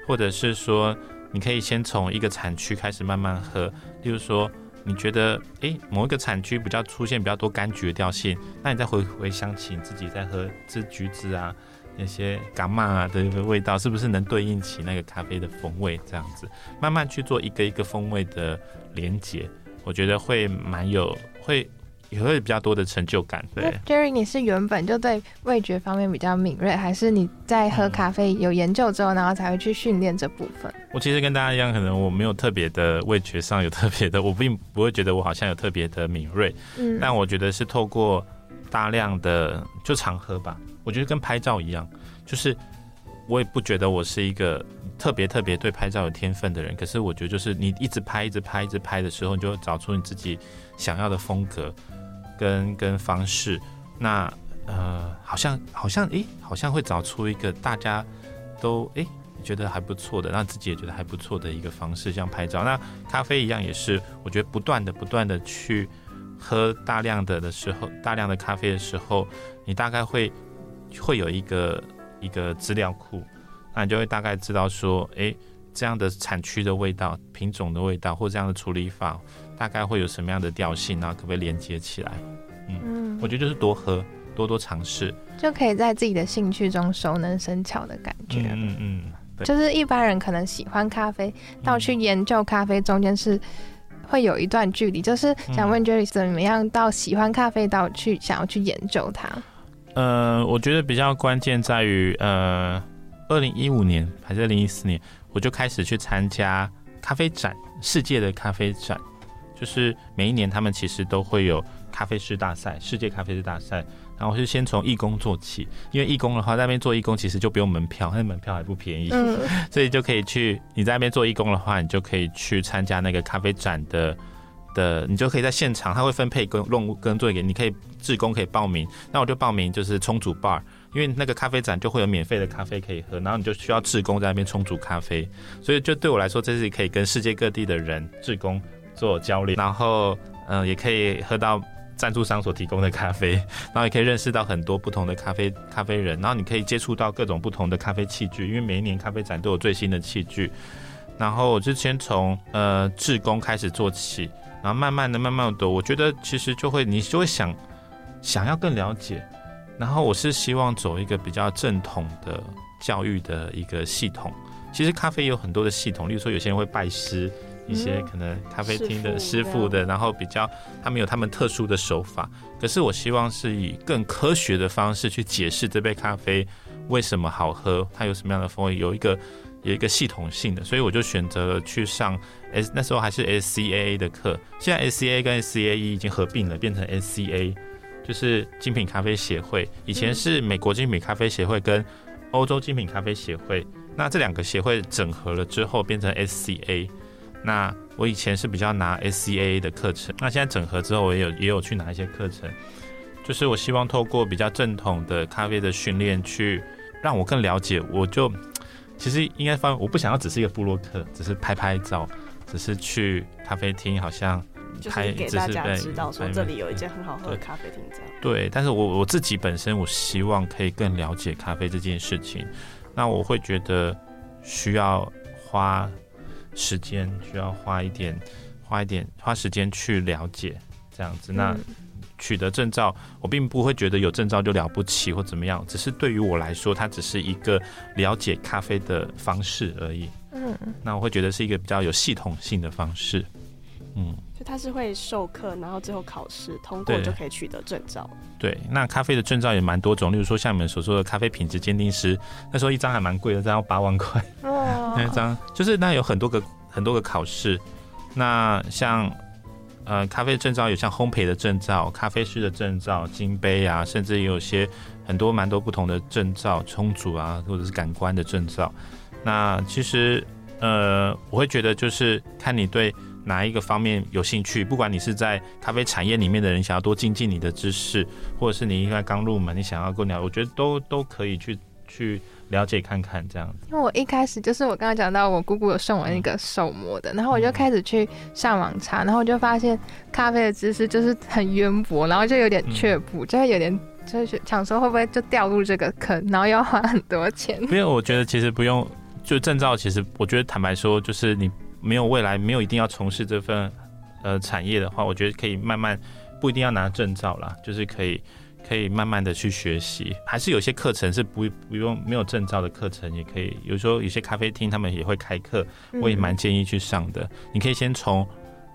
或者是说，你可以先从一个产区开始慢慢喝。例如说，你觉得诶某一个产区比较出现比较多柑橘的调性，那你再回回想起你自己在喝这橘子啊。那些伽马啊的味道，是不是能对应起那个咖啡的风味？这样子慢慢去做一个一个风味的连接，我觉得会蛮有，会也会比较多的成就感。对，Jerry，你是原本就对味觉方面比较敏锐，还是你在喝咖啡有研究之后，然后才会去训练这部分？我其实跟大家一样，可能我没有特别的味觉上有特别的，我并不会觉得我好像有特别的敏锐。嗯，但我觉得是透过大量的就常喝吧。我觉得跟拍照一样，就是我也不觉得我是一个特别特别对拍照有天分的人。可是我觉得，就是你一直拍、一直拍、一直拍的时候，你就会找出你自己想要的风格跟跟方式。那呃，好像好像诶，好像会找出一个大家都诶觉得还不错的，让自己也觉得还不错的一个方式，像拍照。那咖啡一样，也是我觉得不断的、不断的去喝大量的的时候，大量的咖啡的时候，你大概会。会有一个一个资料库，那你就会大概知道说，哎，这样的产区的味道、品种的味道，或这样的处理法，大概会有什么样的调性，然后可不可以连接起来？嗯，嗯我觉得就是多喝，多多尝试，就可以在自己的兴趣中熟能生巧的感觉。嗯嗯，嗯，就是一般人可能喜欢咖啡，到去研究咖啡中间是会有一段距离。就是想问 Jerry 怎么样到喜欢咖啡到去想要去研究它？呃，我觉得比较关键在于，呃，二零一五年还是二零一四年，我就开始去参加咖啡展，世界的咖啡展，就是每一年他们其实都会有咖啡师大赛，世界咖啡师大赛。然后我是先从义工做起，因为义工的话，在那边做义工其实就不用门票，那门票还不便宜，嗯、所以就可以去。你在那边做义工的话，你就可以去参加那个咖啡展的。的，你就可以在现场，他会分配跟任务跟作业给你，可以志工可以报名，那我就报名就是冲煮 bar，因为那个咖啡展就会有免费的咖啡可以喝，然后你就需要志工在那边冲煮咖啡，所以就对我来说，这是可以跟世界各地的人志工做交流，然后嗯、也可以喝到赞助商所提供的咖啡，然后也可以认识到很多不同的咖啡咖啡人，然后你可以接触到各种不同的咖啡器具，因为每一年咖啡展都有最新的器具，然后我就先从呃志工开始做起。然后慢慢的、慢慢的，我觉得其实就会，你就会想，想要更了解。然后我是希望走一个比较正统的教育的一个系统。其实咖啡有很多的系统，例如说有些人会拜师，一些可能咖啡厅的师傅的，然后比较他们有他们特殊的手法。可是我希望是以更科学的方式去解释这杯咖啡为什么好喝，它有什么样的风味，有一个有一个系统性的。所以我就选择了去上 S，那时候还是 SCAA 的课，现在 SCA 跟 SCAE 已经合并了，变成 SCA，就是精品咖啡协会。以前是美国精品咖啡协会跟欧洲精品咖啡协会。那这两个协会整合了之后变成 SCA，那我以前是比较拿 SCA 的课程，那现在整合之后我也有也有去拿一些课程，就是我希望透过比较正统的咖啡的训练去让我更了解，我就其实应该发，我不想要只是一个布洛克，只是拍拍照，只是去咖啡厅好像拍，就是给大家知道说这里有一间很好喝的咖啡厅这样。对，但是我我自己本身我希望可以更了解咖啡这件事情。那我会觉得需要花时间，需要花一点，花一点，花时间去了解这样子。那取得证照，我并不会觉得有证照就了不起或怎么样，只是对于我来说，它只是一个了解咖啡的方式而已。嗯，那我会觉得是一个比较有系统性的方式。嗯。就它是会授课，然后最后考试通过就可以取得证照。对，那咖啡的证照也蛮多种，例如说像你们所说的咖啡品质鉴定师，那时候一张还蛮贵的，这样要八万块。哦。那一张就是那有很多个很多个考试，那像呃咖啡证照有像烘焙的证照、咖啡师的证照、金杯啊，甚至也有些很多蛮多不同的证照，冲煮啊或者是感官的证照。那其实呃我会觉得就是看你对。哪一个方面有兴趣？不管你是在咖啡产业里面的人，想要多精进你的知识，或者是你应该刚入门，你想要更了解，我觉得都都可以去去了解看看这样子。因为我一开始就是我刚刚讲到，我姑姑有送我那个手磨的，然后我就开始去上网查，然后我就发现咖啡的知识就是很渊博，然后就有点却步，就会有点就是想说会不会就掉入这个坑，然后要花很多钱。没有，我觉得其实不用，就证照，其实我觉得坦白说，就是你。没有未来，没有一定要从事这份呃产业的话，我觉得可以慢慢，不一定要拿证照啦，就是可以可以慢慢的去学习。还是有些课程是不不用没有证照的课程也可以。有时候有些咖啡厅他们也会开课，我也蛮建议去上的。嗯、你可以先从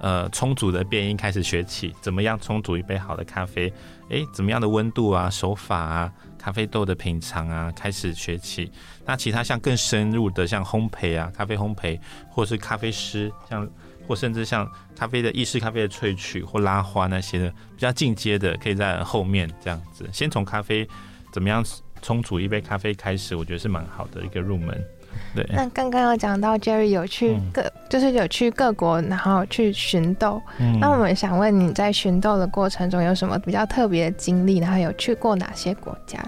呃充足的变音开始学起，怎么样充足一杯好的咖啡？诶，怎么样的温度啊，手法啊？咖啡豆的品尝啊，开始学起。那其他像更深入的，像烘焙啊，咖啡烘焙，或是咖啡师，像或甚至像咖啡的意式咖啡的萃取或拉花那些的，比较进阶的，可以在后面这样子。先从咖啡怎么样冲煮一杯咖啡开始，我觉得是蛮好的一个入门。对，那刚刚有讲到 Jerry 有去各，嗯、就是有去各国，然后去寻豆。嗯、那我们想问你在寻豆的过程中有什么比较特别的经历？然后有去过哪些国家？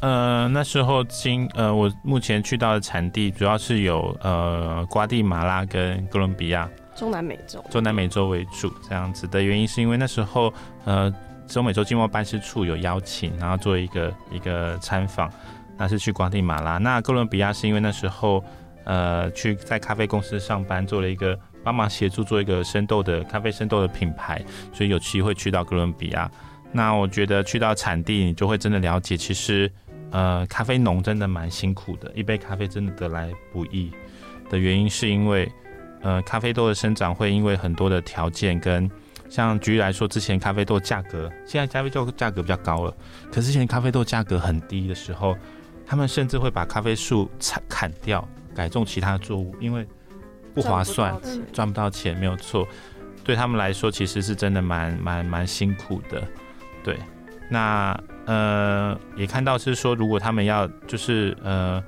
呃，那时候经呃，我目前去到的产地主要是有呃，瓜地马拉跟哥伦比亚，中南美洲，中南美洲为主这样子的原因，是因为那时候呃，中美洲经贸办事处有邀请，然后做一个一个参访。那是去瓜地马拉，那哥伦比亚是因为那时候，呃，去在咖啡公司上班，做了一个帮忙协助做一个生豆的咖啡生豆的品牌，所以有机会去到哥伦比亚。那我觉得去到产地，你就会真的了解，其实，呃，咖啡农真的蛮辛苦的，一杯咖啡真的得来不易的原因，是因为，呃，咖啡豆的生长会因为很多的条件跟。像举例来说，之前咖啡豆价格，现在咖啡豆价格比较高了，可是之前咖啡豆价格很低的时候，他们甚至会把咖啡树砍砍掉，改种其他作物，因为不划算，赚不到钱，没有错。对他们来说，其实是真的蛮蛮蛮辛苦的。对，那呃也看到是说，如果他们要就是呃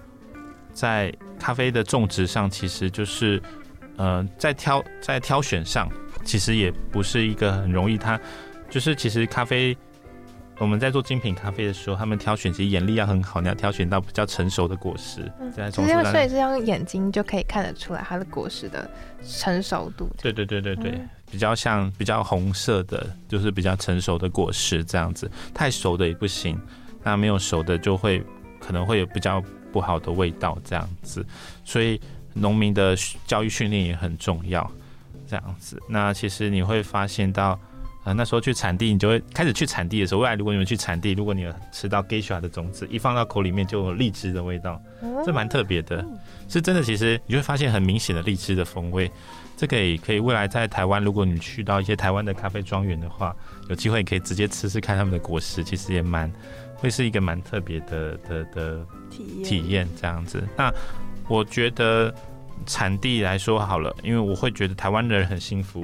在咖啡的种植上，其实就是呃在挑在挑选上。其实也不是一个很容易，它就是其实咖啡，我们在做精品咖啡的时候，他们挑选其实眼力要很好，你要挑选到比较成熟的果实。嗯，其实所以是用眼睛就可以看得出来它的果实的成熟度。对对对对对，嗯，比较像比较红色的，就是比较成熟的果实这样子，太熟的也不行，那没有熟的就会可能会有比较不好的味道这样子，所以农民的教育训练也很重要。这样子，那其实你会发现到，呃，那时候去产地，你就会开始去产地的时候，未来如果你们去产地，如果你有吃到 Geisha 的种子，一放到口里面就有荔枝的味道，这蛮特别的，是真的。其实你会发现很明显的荔枝的风味，这个也可以未来在台湾，如果你去到一些台湾的咖啡庄园的话，有机会可以直接吃吃看他们的果实，其实也蛮会是一个蛮特别的的的体验体验这样子。那我觉得产地来说好了，因为我会觉得台湾的人很幸福。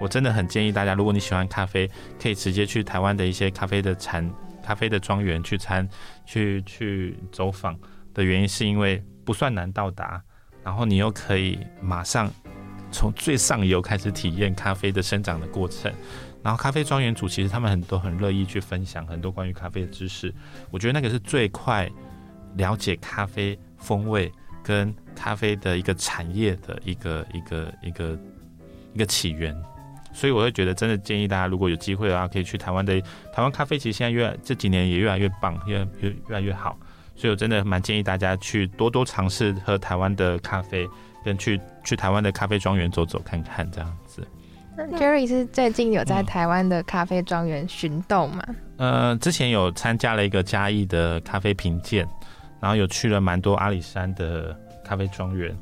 我真的很建议大家，如果你喜欢咖啡，可以直接去台湾的一些咖啡的产、咖啡的庄园去参、去去走访的原因，是因为不算难到达，然后你又可以马上从最上游开始体验咖啡的生长的过程，然后咖啡庄园主其实他们很多很乐意去分享很多关于咖啡的知识，我觉得那个是最快了解咖啡风味跟咖啡的一个产业的一个一个一个一个起源。所以我会觉得，真的建议大家，如果有机会的话，可以去台湾的台湾咖啡。其实现在越这几年也越来越棒，越越越来越好。所以我真的蛮建议大家去多多尝试喝台湾的咖啡，跟去去台湾的咖啡庄园走走看看这样子。那 Jerry 是最近有在台湾的咖啡庄园寻豆吗？嗯、呃，之前有参加了一个嘉义的咖啡评鉴，然后有去了蛮多阿里山的咖啡庄园。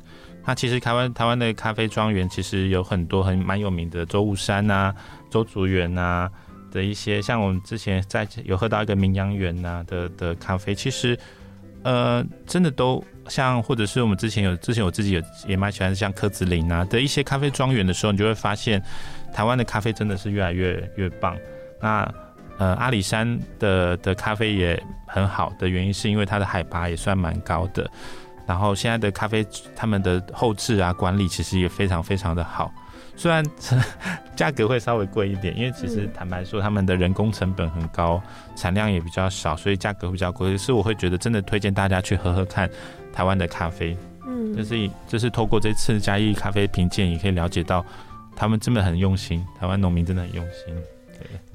那其实台湾台湾的咖啡庄园其实有很多很蛮有名的，周雾山呐、周竹园呐的一些，像我们之前在有喝到一个名扬园呐的的咖啡，其实呃真的都像，或者是我们之前有之前我自己有也蛮喜欢像柯子林啊的一些咖啡庄园的时候，你就会发现台湾的咖啡真的是越来越越棒。那呃阿里山的的咖啡也很好的原因是因为它的海拔也算蛮高的。然后现在的咖啡，他们的后置啊管理其实也非常非常的好，虽然 价格会稍微贵一点，因为其实坦白说他们的人工成本很高，产量也比较少，所以价格会比较贵。可是我会觉得真的推荐大家去喝喝看台湾的咖啡，嗯，就是就是透过这次嘉义咖啡评鉴，也可以了解到他们真的很用心，台湾农民真的很用心。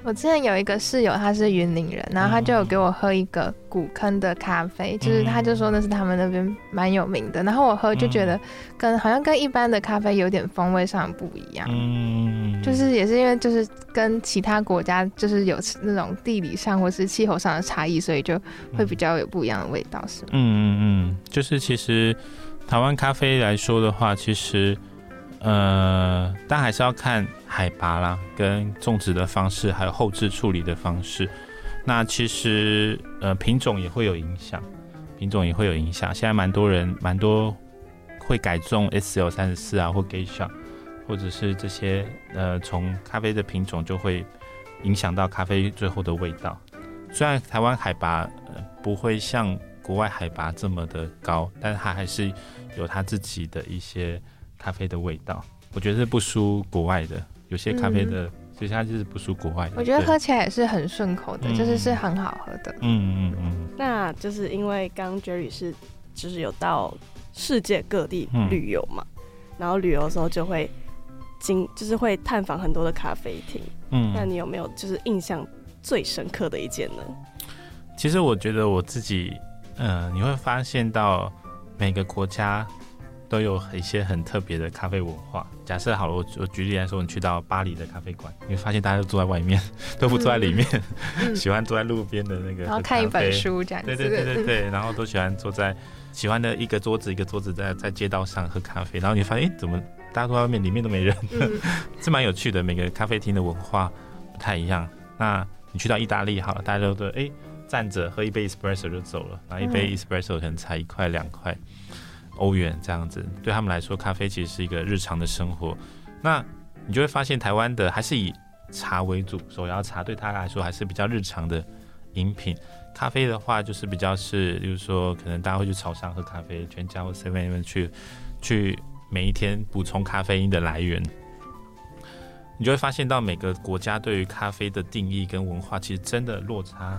我之前有一个室友，他是云林人，然后他就有给我喝一个古坑的咖啡，嗯、就是他就说那是他们那边蛮有名的，然后我喝就觉得跟好像跟一般的咖啡有点风味上不一样，嗯，就是也是因为就是跟其他国家就是有那种地理上或是气候上的差异，所以就会比较有不一样的味道，是吗？嗯嗯嗯，就是其实台湾咖啡来说的话，其实。呃，但还是要看海拔啦，跟种植的方式，还有后置处理的方式。那其实呃品种也会有影响，品种也会有影响。现在蛮多人蛮多会改种 SL 三十四啊，或 Geisha，或者是这些呃从咖啡的品种就会影响到咖啡最后的味道。虽然台湾海拔呃不会像国外海拔这么的高，但是它还是有它自己的一些。咖啡的味道，我觉得是不输国外的。有些咖啡的，其实它就是不输国外的。我觉得喝起来也是很顺口的，就是是很好喝的。嗯嗯嗯。那就是因为刚 Jerry 是就是有到世界各地旅游嘛，然后旅游的时候就会经就是会探访很多的咖啡厅。嗯。那你有没有就是印象最深刻的一件呢？其实我觉得我自己，嗯，你会发现到每个国家。都有一些很特别的咖啡文化。假设好了，我我举例来说，你去到巴黎的咖啡馆，你会发现大家都坐在外面，都不坐在里面，嗯、喜欢坐在路边的那个，然后看一本书这样子。对对对对对，然后都喜欢坐在喜欢的一个桌子一个桌子在在街道上喝咖啡。然后你发现，哎，怎么大家都在外面，里面都没人？嗯、是蛮有趣的。每个咖啡厅的文化不太一样。那你去到意大利好了，大家都对哎站着喝一杯 espresso 就走了，然后一杯 espresso 可能才一块两块。欧元这样子，对他们来说，咖啡其实是一个日常的生活。那你就会发现，台湾的还是以茶为主，手摇茶对他来说还是比较日常的饮品。咖啡的话，就是比较是，就是说，可能大家会去超商喝咖啡，全家或 seven 里面去去每一天补充咖啡因的来源。你就会发现到每个国家对于咖啡的定义跟文化，其实真的落差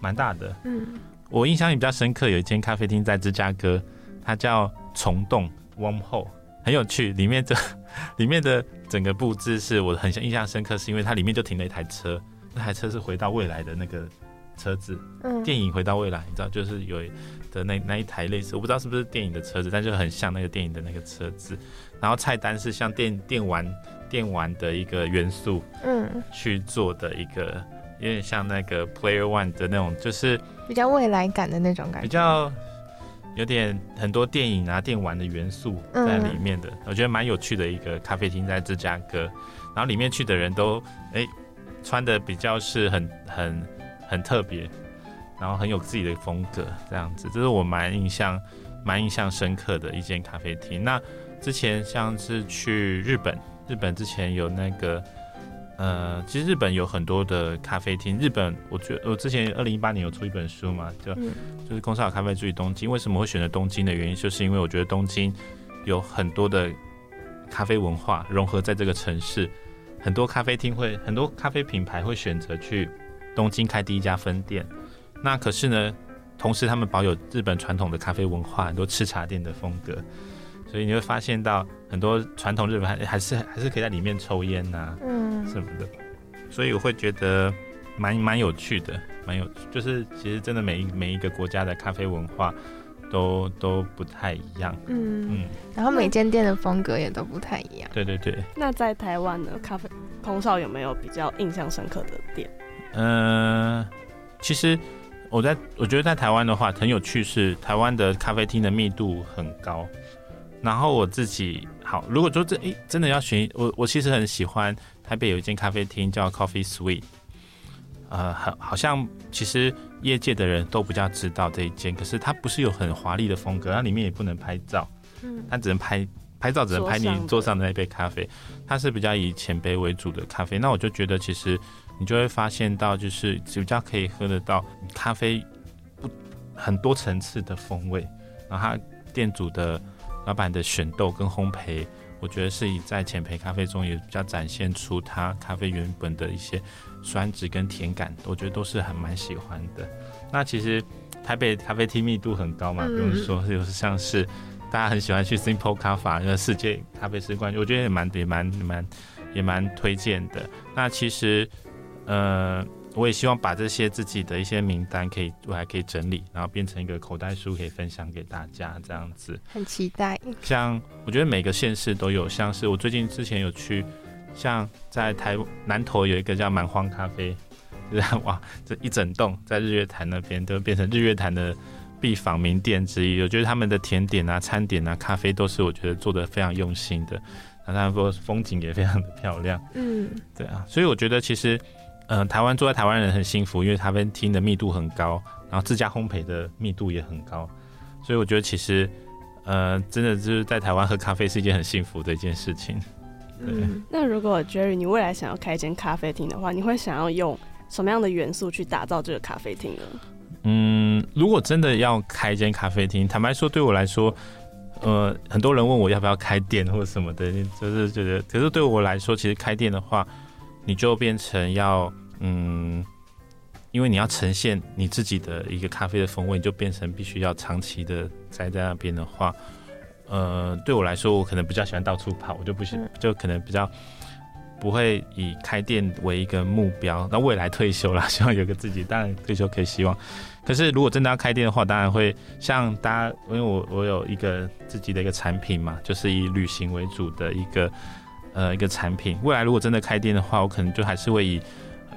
蛮大的。嗯，我印象也比较深刻，有一间咖啡厅在芝加哥。它叫虫洞 Wormhole，很有趣。里面这 里面的整个布置是我很印象深刻，是因为它里面就停了一台车，那台车是回到未来的那个车子。嗯，电影回到未来，你知道，就是有的那那一台类似，我不知道是不是电影的车子，但就很像那个电影的那个车子。然后菜单是像电电玩电玩的一个元素，嗯，去做的一个，有点像那个 Player One 的那种，就是比较未来感的那种感觉，比较有点很多电影啊、电玩的元素在里面的，嗯、我觉得蛮有趣的一个咖啡厅在芝加哥，然后里面去的人都哎、欸、穿的比较是很很很特别，然后很有自己的风格这样子，这是我蛮印象蛮印象深刻的一间咖啡厅。那之前像是去日本，日本之前有那个，呃，其实日本有很多的咖啡厅。日本，我觉得我之前二零一八年有出一本书嘛，就、嗯、就是《空少咖啡注意东京》。为什么会选择东京的原因，就是因为我觉得东京有很多的咖啡文化融合在这个城市，很多咖啡厅会，很多咖啡品牌会选择去东京开第一家分店。那可是呢，同时他们保有日本传统的咖啡文化，很多吃茶店的风格。所以你会发现到很多传统日本还还是还是可以在里面抽烟呐、啊，嗯，什么的，所以我会觉得蛮蛮有趣的，蛮有趣，就是其实真的每一每一个国家的咖啡文化都都不太一样，嗯嗯，然后每间店的风格也都不太一样，对对对。那在台湾的，咖啡空少有没有比较印象深刻的店？嗯、呃，其实我在我觉得在台湾的话很有趣，是台湾的咖啡厅的密度很高。然后我自己好，如果说这诶真的要选我，我其实很喜欢台北有一间咖啡厅叫 Coffee Sweet，呃，好，好像其实业界的人都比较知道这一间，可是它不是有很华丽的风格，它里面也不能拍照，嗯，它只能拍拍照，只能拍你桌上的那杯咖啡，它是比较以浅杯为主的咖啡。那我就觉得其实你就会发现到，就是比较可以喝得到咖啡不很多层次的风味，然后它店主的。老板的选豆跟烘焙，我觉得是以在浅焙咖啡中也比较展现出它咖啡原本的一些酸质跟甜感，我觉得都是很蛮喜欢的。那其实台北咖啡厅密度很高嘛，比如说就是像是大家很喜欢去 Simple Cafe 那世界咖啡师冠军，我觉得也蛮也蛮蛮也蛮推荐的。那其实呃。我也希望把这些自己的一些名单可以我还可以整理，然后变成一个口袋书，可以分享给大家这样子。很期待。像我觉得每个县市都有，像是我最近之前有去，像在台南投有一个叫蛮荒咖啡，就是哇，这一整栋在日月潭那边都变成日月潭的必访名店之一。我觉得他们的甜点啊、餐点啊、咖啡都是我觉得做的非常用心的，然后他们说风景也非常的漂亮。嗯，对啊，所以我觉得其实。嗯、呃，台湾住在台湾人很幸福，因为咖啡厅的密度很高，然后自家烘焙的密度也很高，所以我觉得其实，呃，真的就是在台湾喝咖啡是一件很幸福的一件事情。对。嗯、那如果 Jerry 你未来想要开一间咖啡厅的话，你会想要用什么样的元素去打造这个咖啡厅呢？嗯，如果真的要开一间咖啡厅，坦白说对我来说，呃，很多人问我要不要开店或者什么的，就是觉得，可是对我来说，其实开店的话。你就变成要嗯，因为你要呈现你自己的一个咖啡的风味，你就变成必须要长期的待在那边的话，呃，对我来说，我可能比较喜欢到处跑，我就不喜，就可能比较不会以开店为一个目标。那未来退休了，希望有个自己，当然退休可以希望。可是如果真的要开店的话，当然会像大家，因为我我有一个自己的一个产品嘛，就是以旅行为主的一个。呃，一个产品，未来如果真的开店的话，我可能就还是会以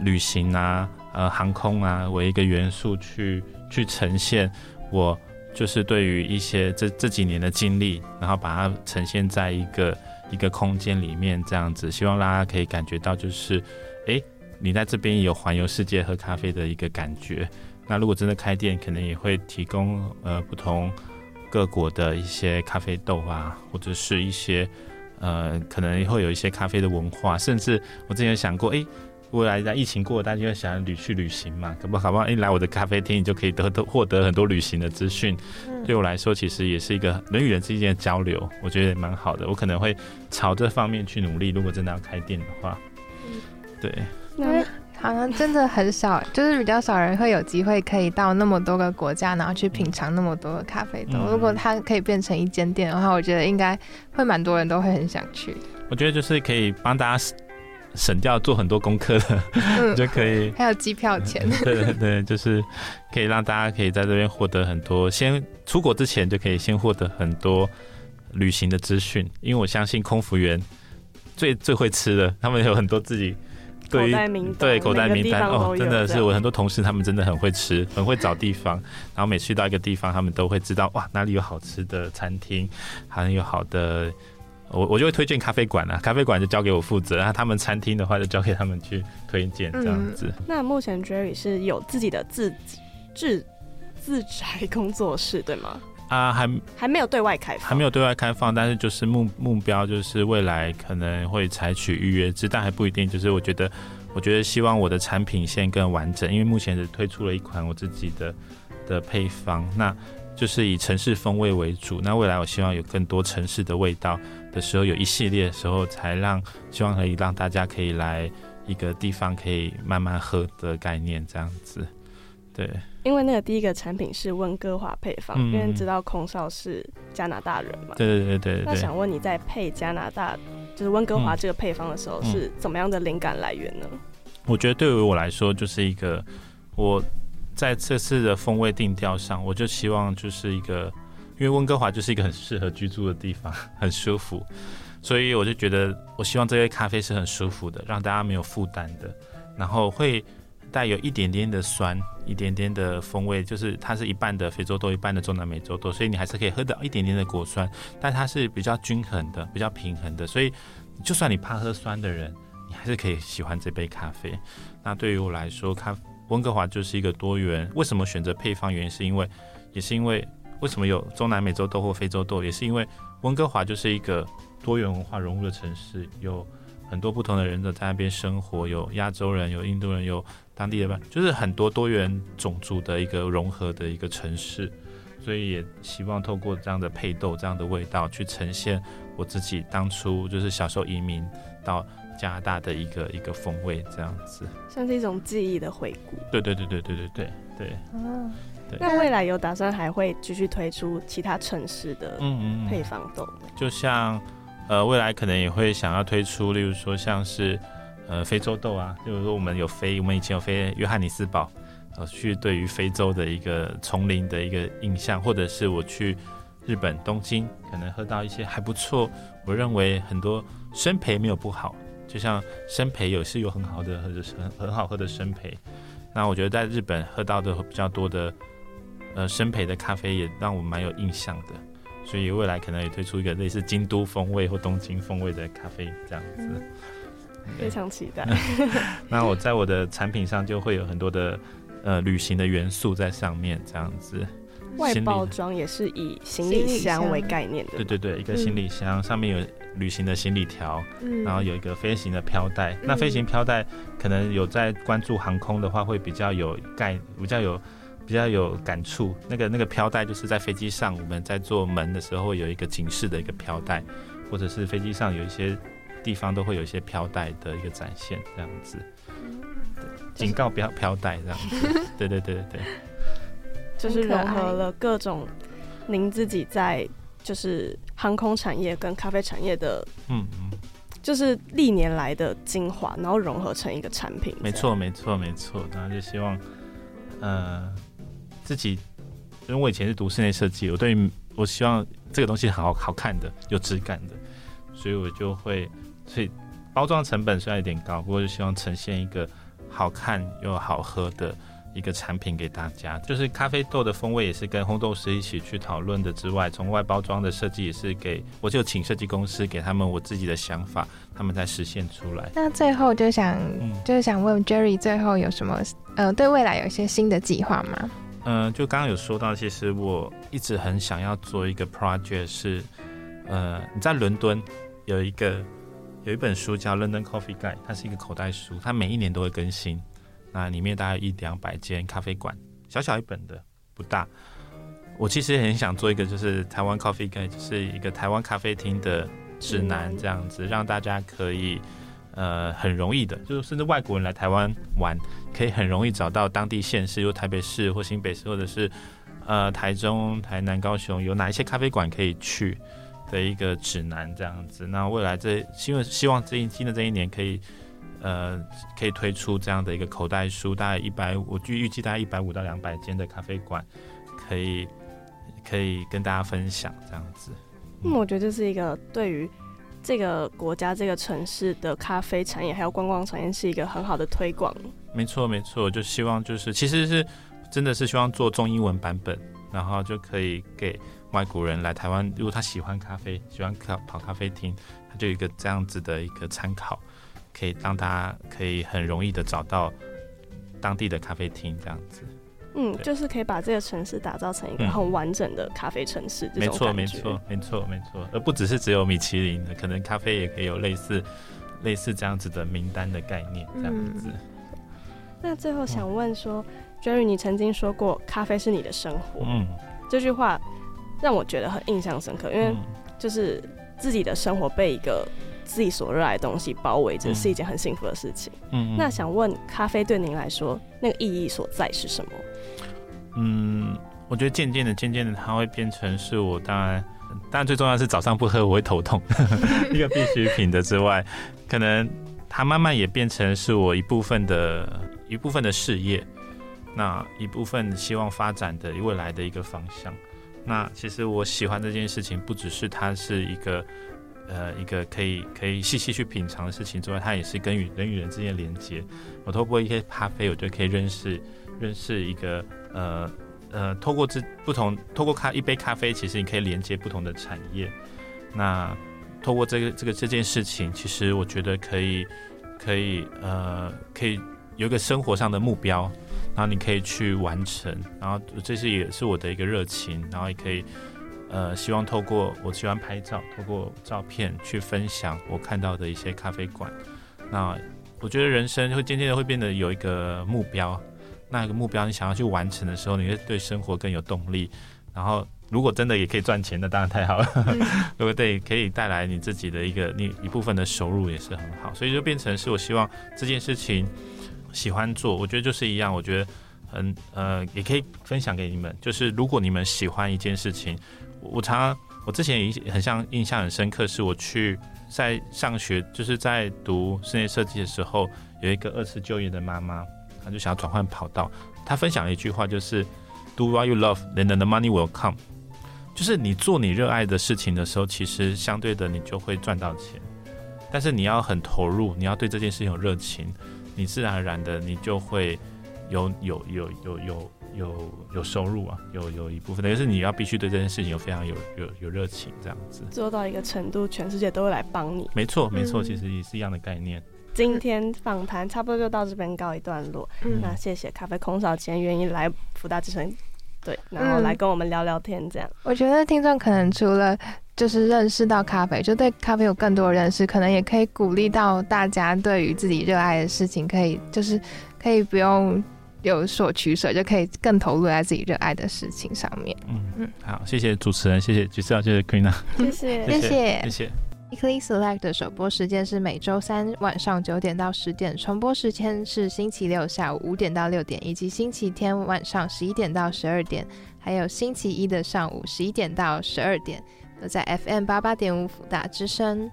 旅行啊、呃，航空啊为一个元素去去呈现我就是对于一些这这几年的经历，然后把它呈现在一个一个空间里面，这样子，希望大家可以感觉到就是，哎，你在这边有环游世界喝咖啡的一个感觉。那如果真的开店，可能也会提供呃不同各国的一些咖啡豆啊，或者是一些。呃，可能会有一些咖啡的文化，甚至我之前想过，哎，未来在疫情过，大家就会想要旅去旅行嘛，可不好不好？一，来我的咖啡厅，你就可以得得获得很多旅行的资讯。对我来说，其实也是一个人与人之间的交流，我觉得蛮好的。我可能会朝这方面去努力。如果真的要开店的话，对。那好像真的很少，就是比较少人会有机会可以到那么多个国家，然后去品尝那么多的咖啡豆。嗯、如果它可以变成一间店的话，我觉得应该会蛮多人都会很想去。我觉得就是可以帮大家省掉做很多功课的，嗯、就可以还有机票钱。对对对，就是可以让大家可以在这边获得很多，先出国之前就可以先获得很多旅行的资讯，因为我相信空服员。最最会吃的，他们有很多自己对于对口袋名单哦，真的是我很多同事，他们真的很会吃，很会找地方。然后每去到一个地方，他们都会知道哇，哪里有好吃的餐厅，还有好的。我我就会推荐咖啡馆啊，咖啡馆就交给我负责，然后他们餐厅的话就交给他们去推荐这样子。嗯、那目前 Jerry 是有自己的自自自宅工作室对吗？啊，还还没有对外开放，还没有对外开放，但是就是目目标就是未来可能会采取预约制，但还不一定。就是我觉得，我觉得希望我的产品线更完整，因为目前是推出了一款我自己的的配方，那就是以城市风味为主。那未来我希望有更多城市的味道的时候，有一系列的时候才让，希望可以让大家可以来一个地方可以慢慢喝的概念这样子，对。因为那个第一个产品是温哥华配方，嗯、因为知道空少是加拿大人嘛。对对对对，对。那想问你在配加拿大，就是温哥华这个配方的时候，是怎么样的灵感来源呢？我觉得对于我来说，就是一个我在这次的风味定调上，我就希望就是一个，因为温哥华就是一个很适合居住的地方，很舒服，所以我就觉得我希望这杯咖啡是很舒服的，让大家没有负担的，然后会。带有一点点的酸，一点点的风味，就是它是一半的非洲豆，一半的中南美洲豆，所以你还是可以喝到一点点的果酸，但它是比较均衡的，比较平衡的，所以就算你怕喝酸的人，你还是可以喜欢这杯咖啡。那对于我来说，咖温哥华就是一个多元。为什么选择配方？原因是因为，也是因为为什么有中南美洲豆或非洲豆，也是因为温哥华就是一个多元文化融入的城市，有很多不同的人都在那边生活，有亚洲人，有印度人，有。当地的吧，就是很多多元种族的一个融合的一个城市，所以也希望透过这样的配豆、这样的味道，去呈现我自己当初就是小时候移民到加拿大的一个一个风味，这样子，像是一种记忆的回顾。对对对对对对对对。啊，那未来有打算还会继续推出其他城市的配方豆？嗯嗯，就像呃，未来可能也会想要推出，例如说像是。呃，非洲豆啊，就是说我们有飞，我们以前有飞约翰尼斯堡，呃，去对于非洲的一个丛林的一个印象，或者是我去日本东京，可能喝到一些还不错。我认为很多生培没有不好，就像生培有是有很好的，或者是很很好喝的生培。那我觉得在日本喝到的比较多的呃生培的咖啡，也让我蛮有印象的。所以未来可能也推出一个类似京都风味或东京风味的咖啡这样子。嗯非常期待。那我在我的产品上就会有很多的呃旅行的元素在上面，这样子。外包装也是以行李箱为概念的。对对对，一个行李箱、嗯、上面有旅行的行李条，嗯、然后有一个飞行的飘带。嗯、那飞行飘带可能有在关注航空的话，会比较有概，比较有比较有感触。那个那个飘带就是在飞机上，我们在做门的时候会有一个警示的一个飘带，或者是飞机上有一些。地方都会有一些飘带的一个展现，这样子，对，警告不要飘带这样子，对对对对。对，就是融合了各种您自己在就是航空产业跟咖啡产业的，嗯嗯，就是历年来的精华，然后融合成一个产品。没错没错没错，然后就希望，呃，自己，因为我以前是读室内设计，我对我希望这个东西很好好看的，有质感的，所以我就会。所以包装成本虽然有点高，不过就希望呈现一个好看又好喝的一个产品给大家。就是咖啡豆的风味也是跟烘豆师一起去讨论的之外，从外包装的设计也是给我就请设计公司给他们我自己的想法，他们才实现出来。那最后就想、嗯、就是想问 Jerry，最后有什么呃对未来有一些新的计划吗？嗯、呃，就刚刚有说到，其实我一直很想要做一个 project，是呃你在伦敦有一个。有一本书叫《London Coffee Guide》，它是一个口袋书，它每一年都会更新。那里面大概一两百间咖啡馆，小小一本的，不大。我其实很想做一个，就是台湾 Coffee Guide，就是一个台湾咖啡厅的指南，这样子让大家可以呃很容易的，就是甚至外国人来台湾玩，可以很容易找到当地县市，如台北市或新北市，或者是呃台中、台南、高雄有哪一些咖啡馆可以去。的一个指南这样子，那未来这希望希望这一新的这一年可以，呃，可以推出这样的一个口袋书，大概一百，我预预计大概一百五到两百间的咖啡馆，可以可以跟大家分享这样子。嗯，我觉得这是一个对于这个国家、这个城市的咖啡产业还有观光产业是一个很好的推广。没错，没错，就希望就是其实是真的是希望做中英文版本，然后就可以给外国人来台湾，如果他喜欢咖啡，喜欢咖跑咖啡厅，他就有一个这样子的一个参考，可以让大家可以很容易的找到当地的咖啡厅这样子。嗯，就是可以把这个城市打造成一个很完整的咖啡城市。没错，没错，没错，没错。而不只是只有米其林的，可能咖啡也可以有类似类似这样子的名单的概念，这样子。嗯、那最后想问说、嗯、，Jerry，你曾经说过咖啡是你的生活，嗯，这句话让我觉得很印象深刻，因为就是自己的生活被一个自己所热爱的东西包围着，是一件很幸福的事情。嗯，那想问，咖啡对您来说，那个意义所在是什么？嗯，我觉得渐渐的，渐渐的，它会变成是我当然，当然最重要是早上不喝我会头痛 一个必需品的之外，可能它慢慢也变成是我一部分的一部分的事业，那一部分希望发展的未来的一个方向。那其实我喜欢这件事情，不只是它是一个呃一个可以可以细细去品尝的事情之外，它也是跟与人与人之间的连接。我透过一些咖啡，我就可以认识认识一个。呃呃，透过这不同，透过咖一杯咖啡，其实你可以连接不同的产业。那透过这个这个这件事情，其实我觉得可以可以呃可以有一个生活上的目标，然后你可以去完成，然后这是也是我的一个热情，然后也可以呃希望透过我喜欢拍照，透过照片去分享我看到的一些咖啡馆。那我觉得人生会渐渐的会变得有一个目标。那个目标你想要去完成的时候，你会对生活更有动力。然后，如果真的也可以赚钱，那当然太好了。如果对，可以带来你自己的一个你一部分的收入也是很好。所以就变成是我希望这件事情喜欢做，我觉得就是一样。我觉得很呃，也可以分享给你们。就是如果你们喜欢一件事情，我常常我之前也很像印象很深刻，是我去在上学，就是在读室内设计的时候，有一个二次就业的妈妈。她就想要转换跑道，她分享了一句话，就是 “Do what you love, then the money will come。”就是你做你热爱的事情的时候，其实相对的你就会赚到钱。但是你要很投入，你要对这件事情有热情，你自然而然的你就会有有有有有有有收入啊，有有一部分的，但是你要必须对这件事情有非常有有有热情，这样子做到一个程度，全世界都会来帮你。没错，没错，其实也是一样的概念。今天访谈差不多就到这边告一段落。嗯、那谢谢咖啡空少今天愿意来福大之城，对，然后来跟我们聊聊天。这样，我觉得听众可能除了就是认识到咖啡，就对咖啡有更多的认识，可能也可以鼓励到大家对于自己热爱的事情，可以就是可以不用有所取舍，就可以更投入在自己热爱的事情上面。嗯嗯，好，谢谢主持人，谢谢橘色，谢谢 Queena，谢谢，谢谢，谢谢。Weekly Select 的首播时间是每周三晚上九点到十点，重播时间是星期六下午五点到六点，以及星期天晚上十一点到十二点，还有星期一的上午十一点到十二点，都在 FM 八八点五辅大之声。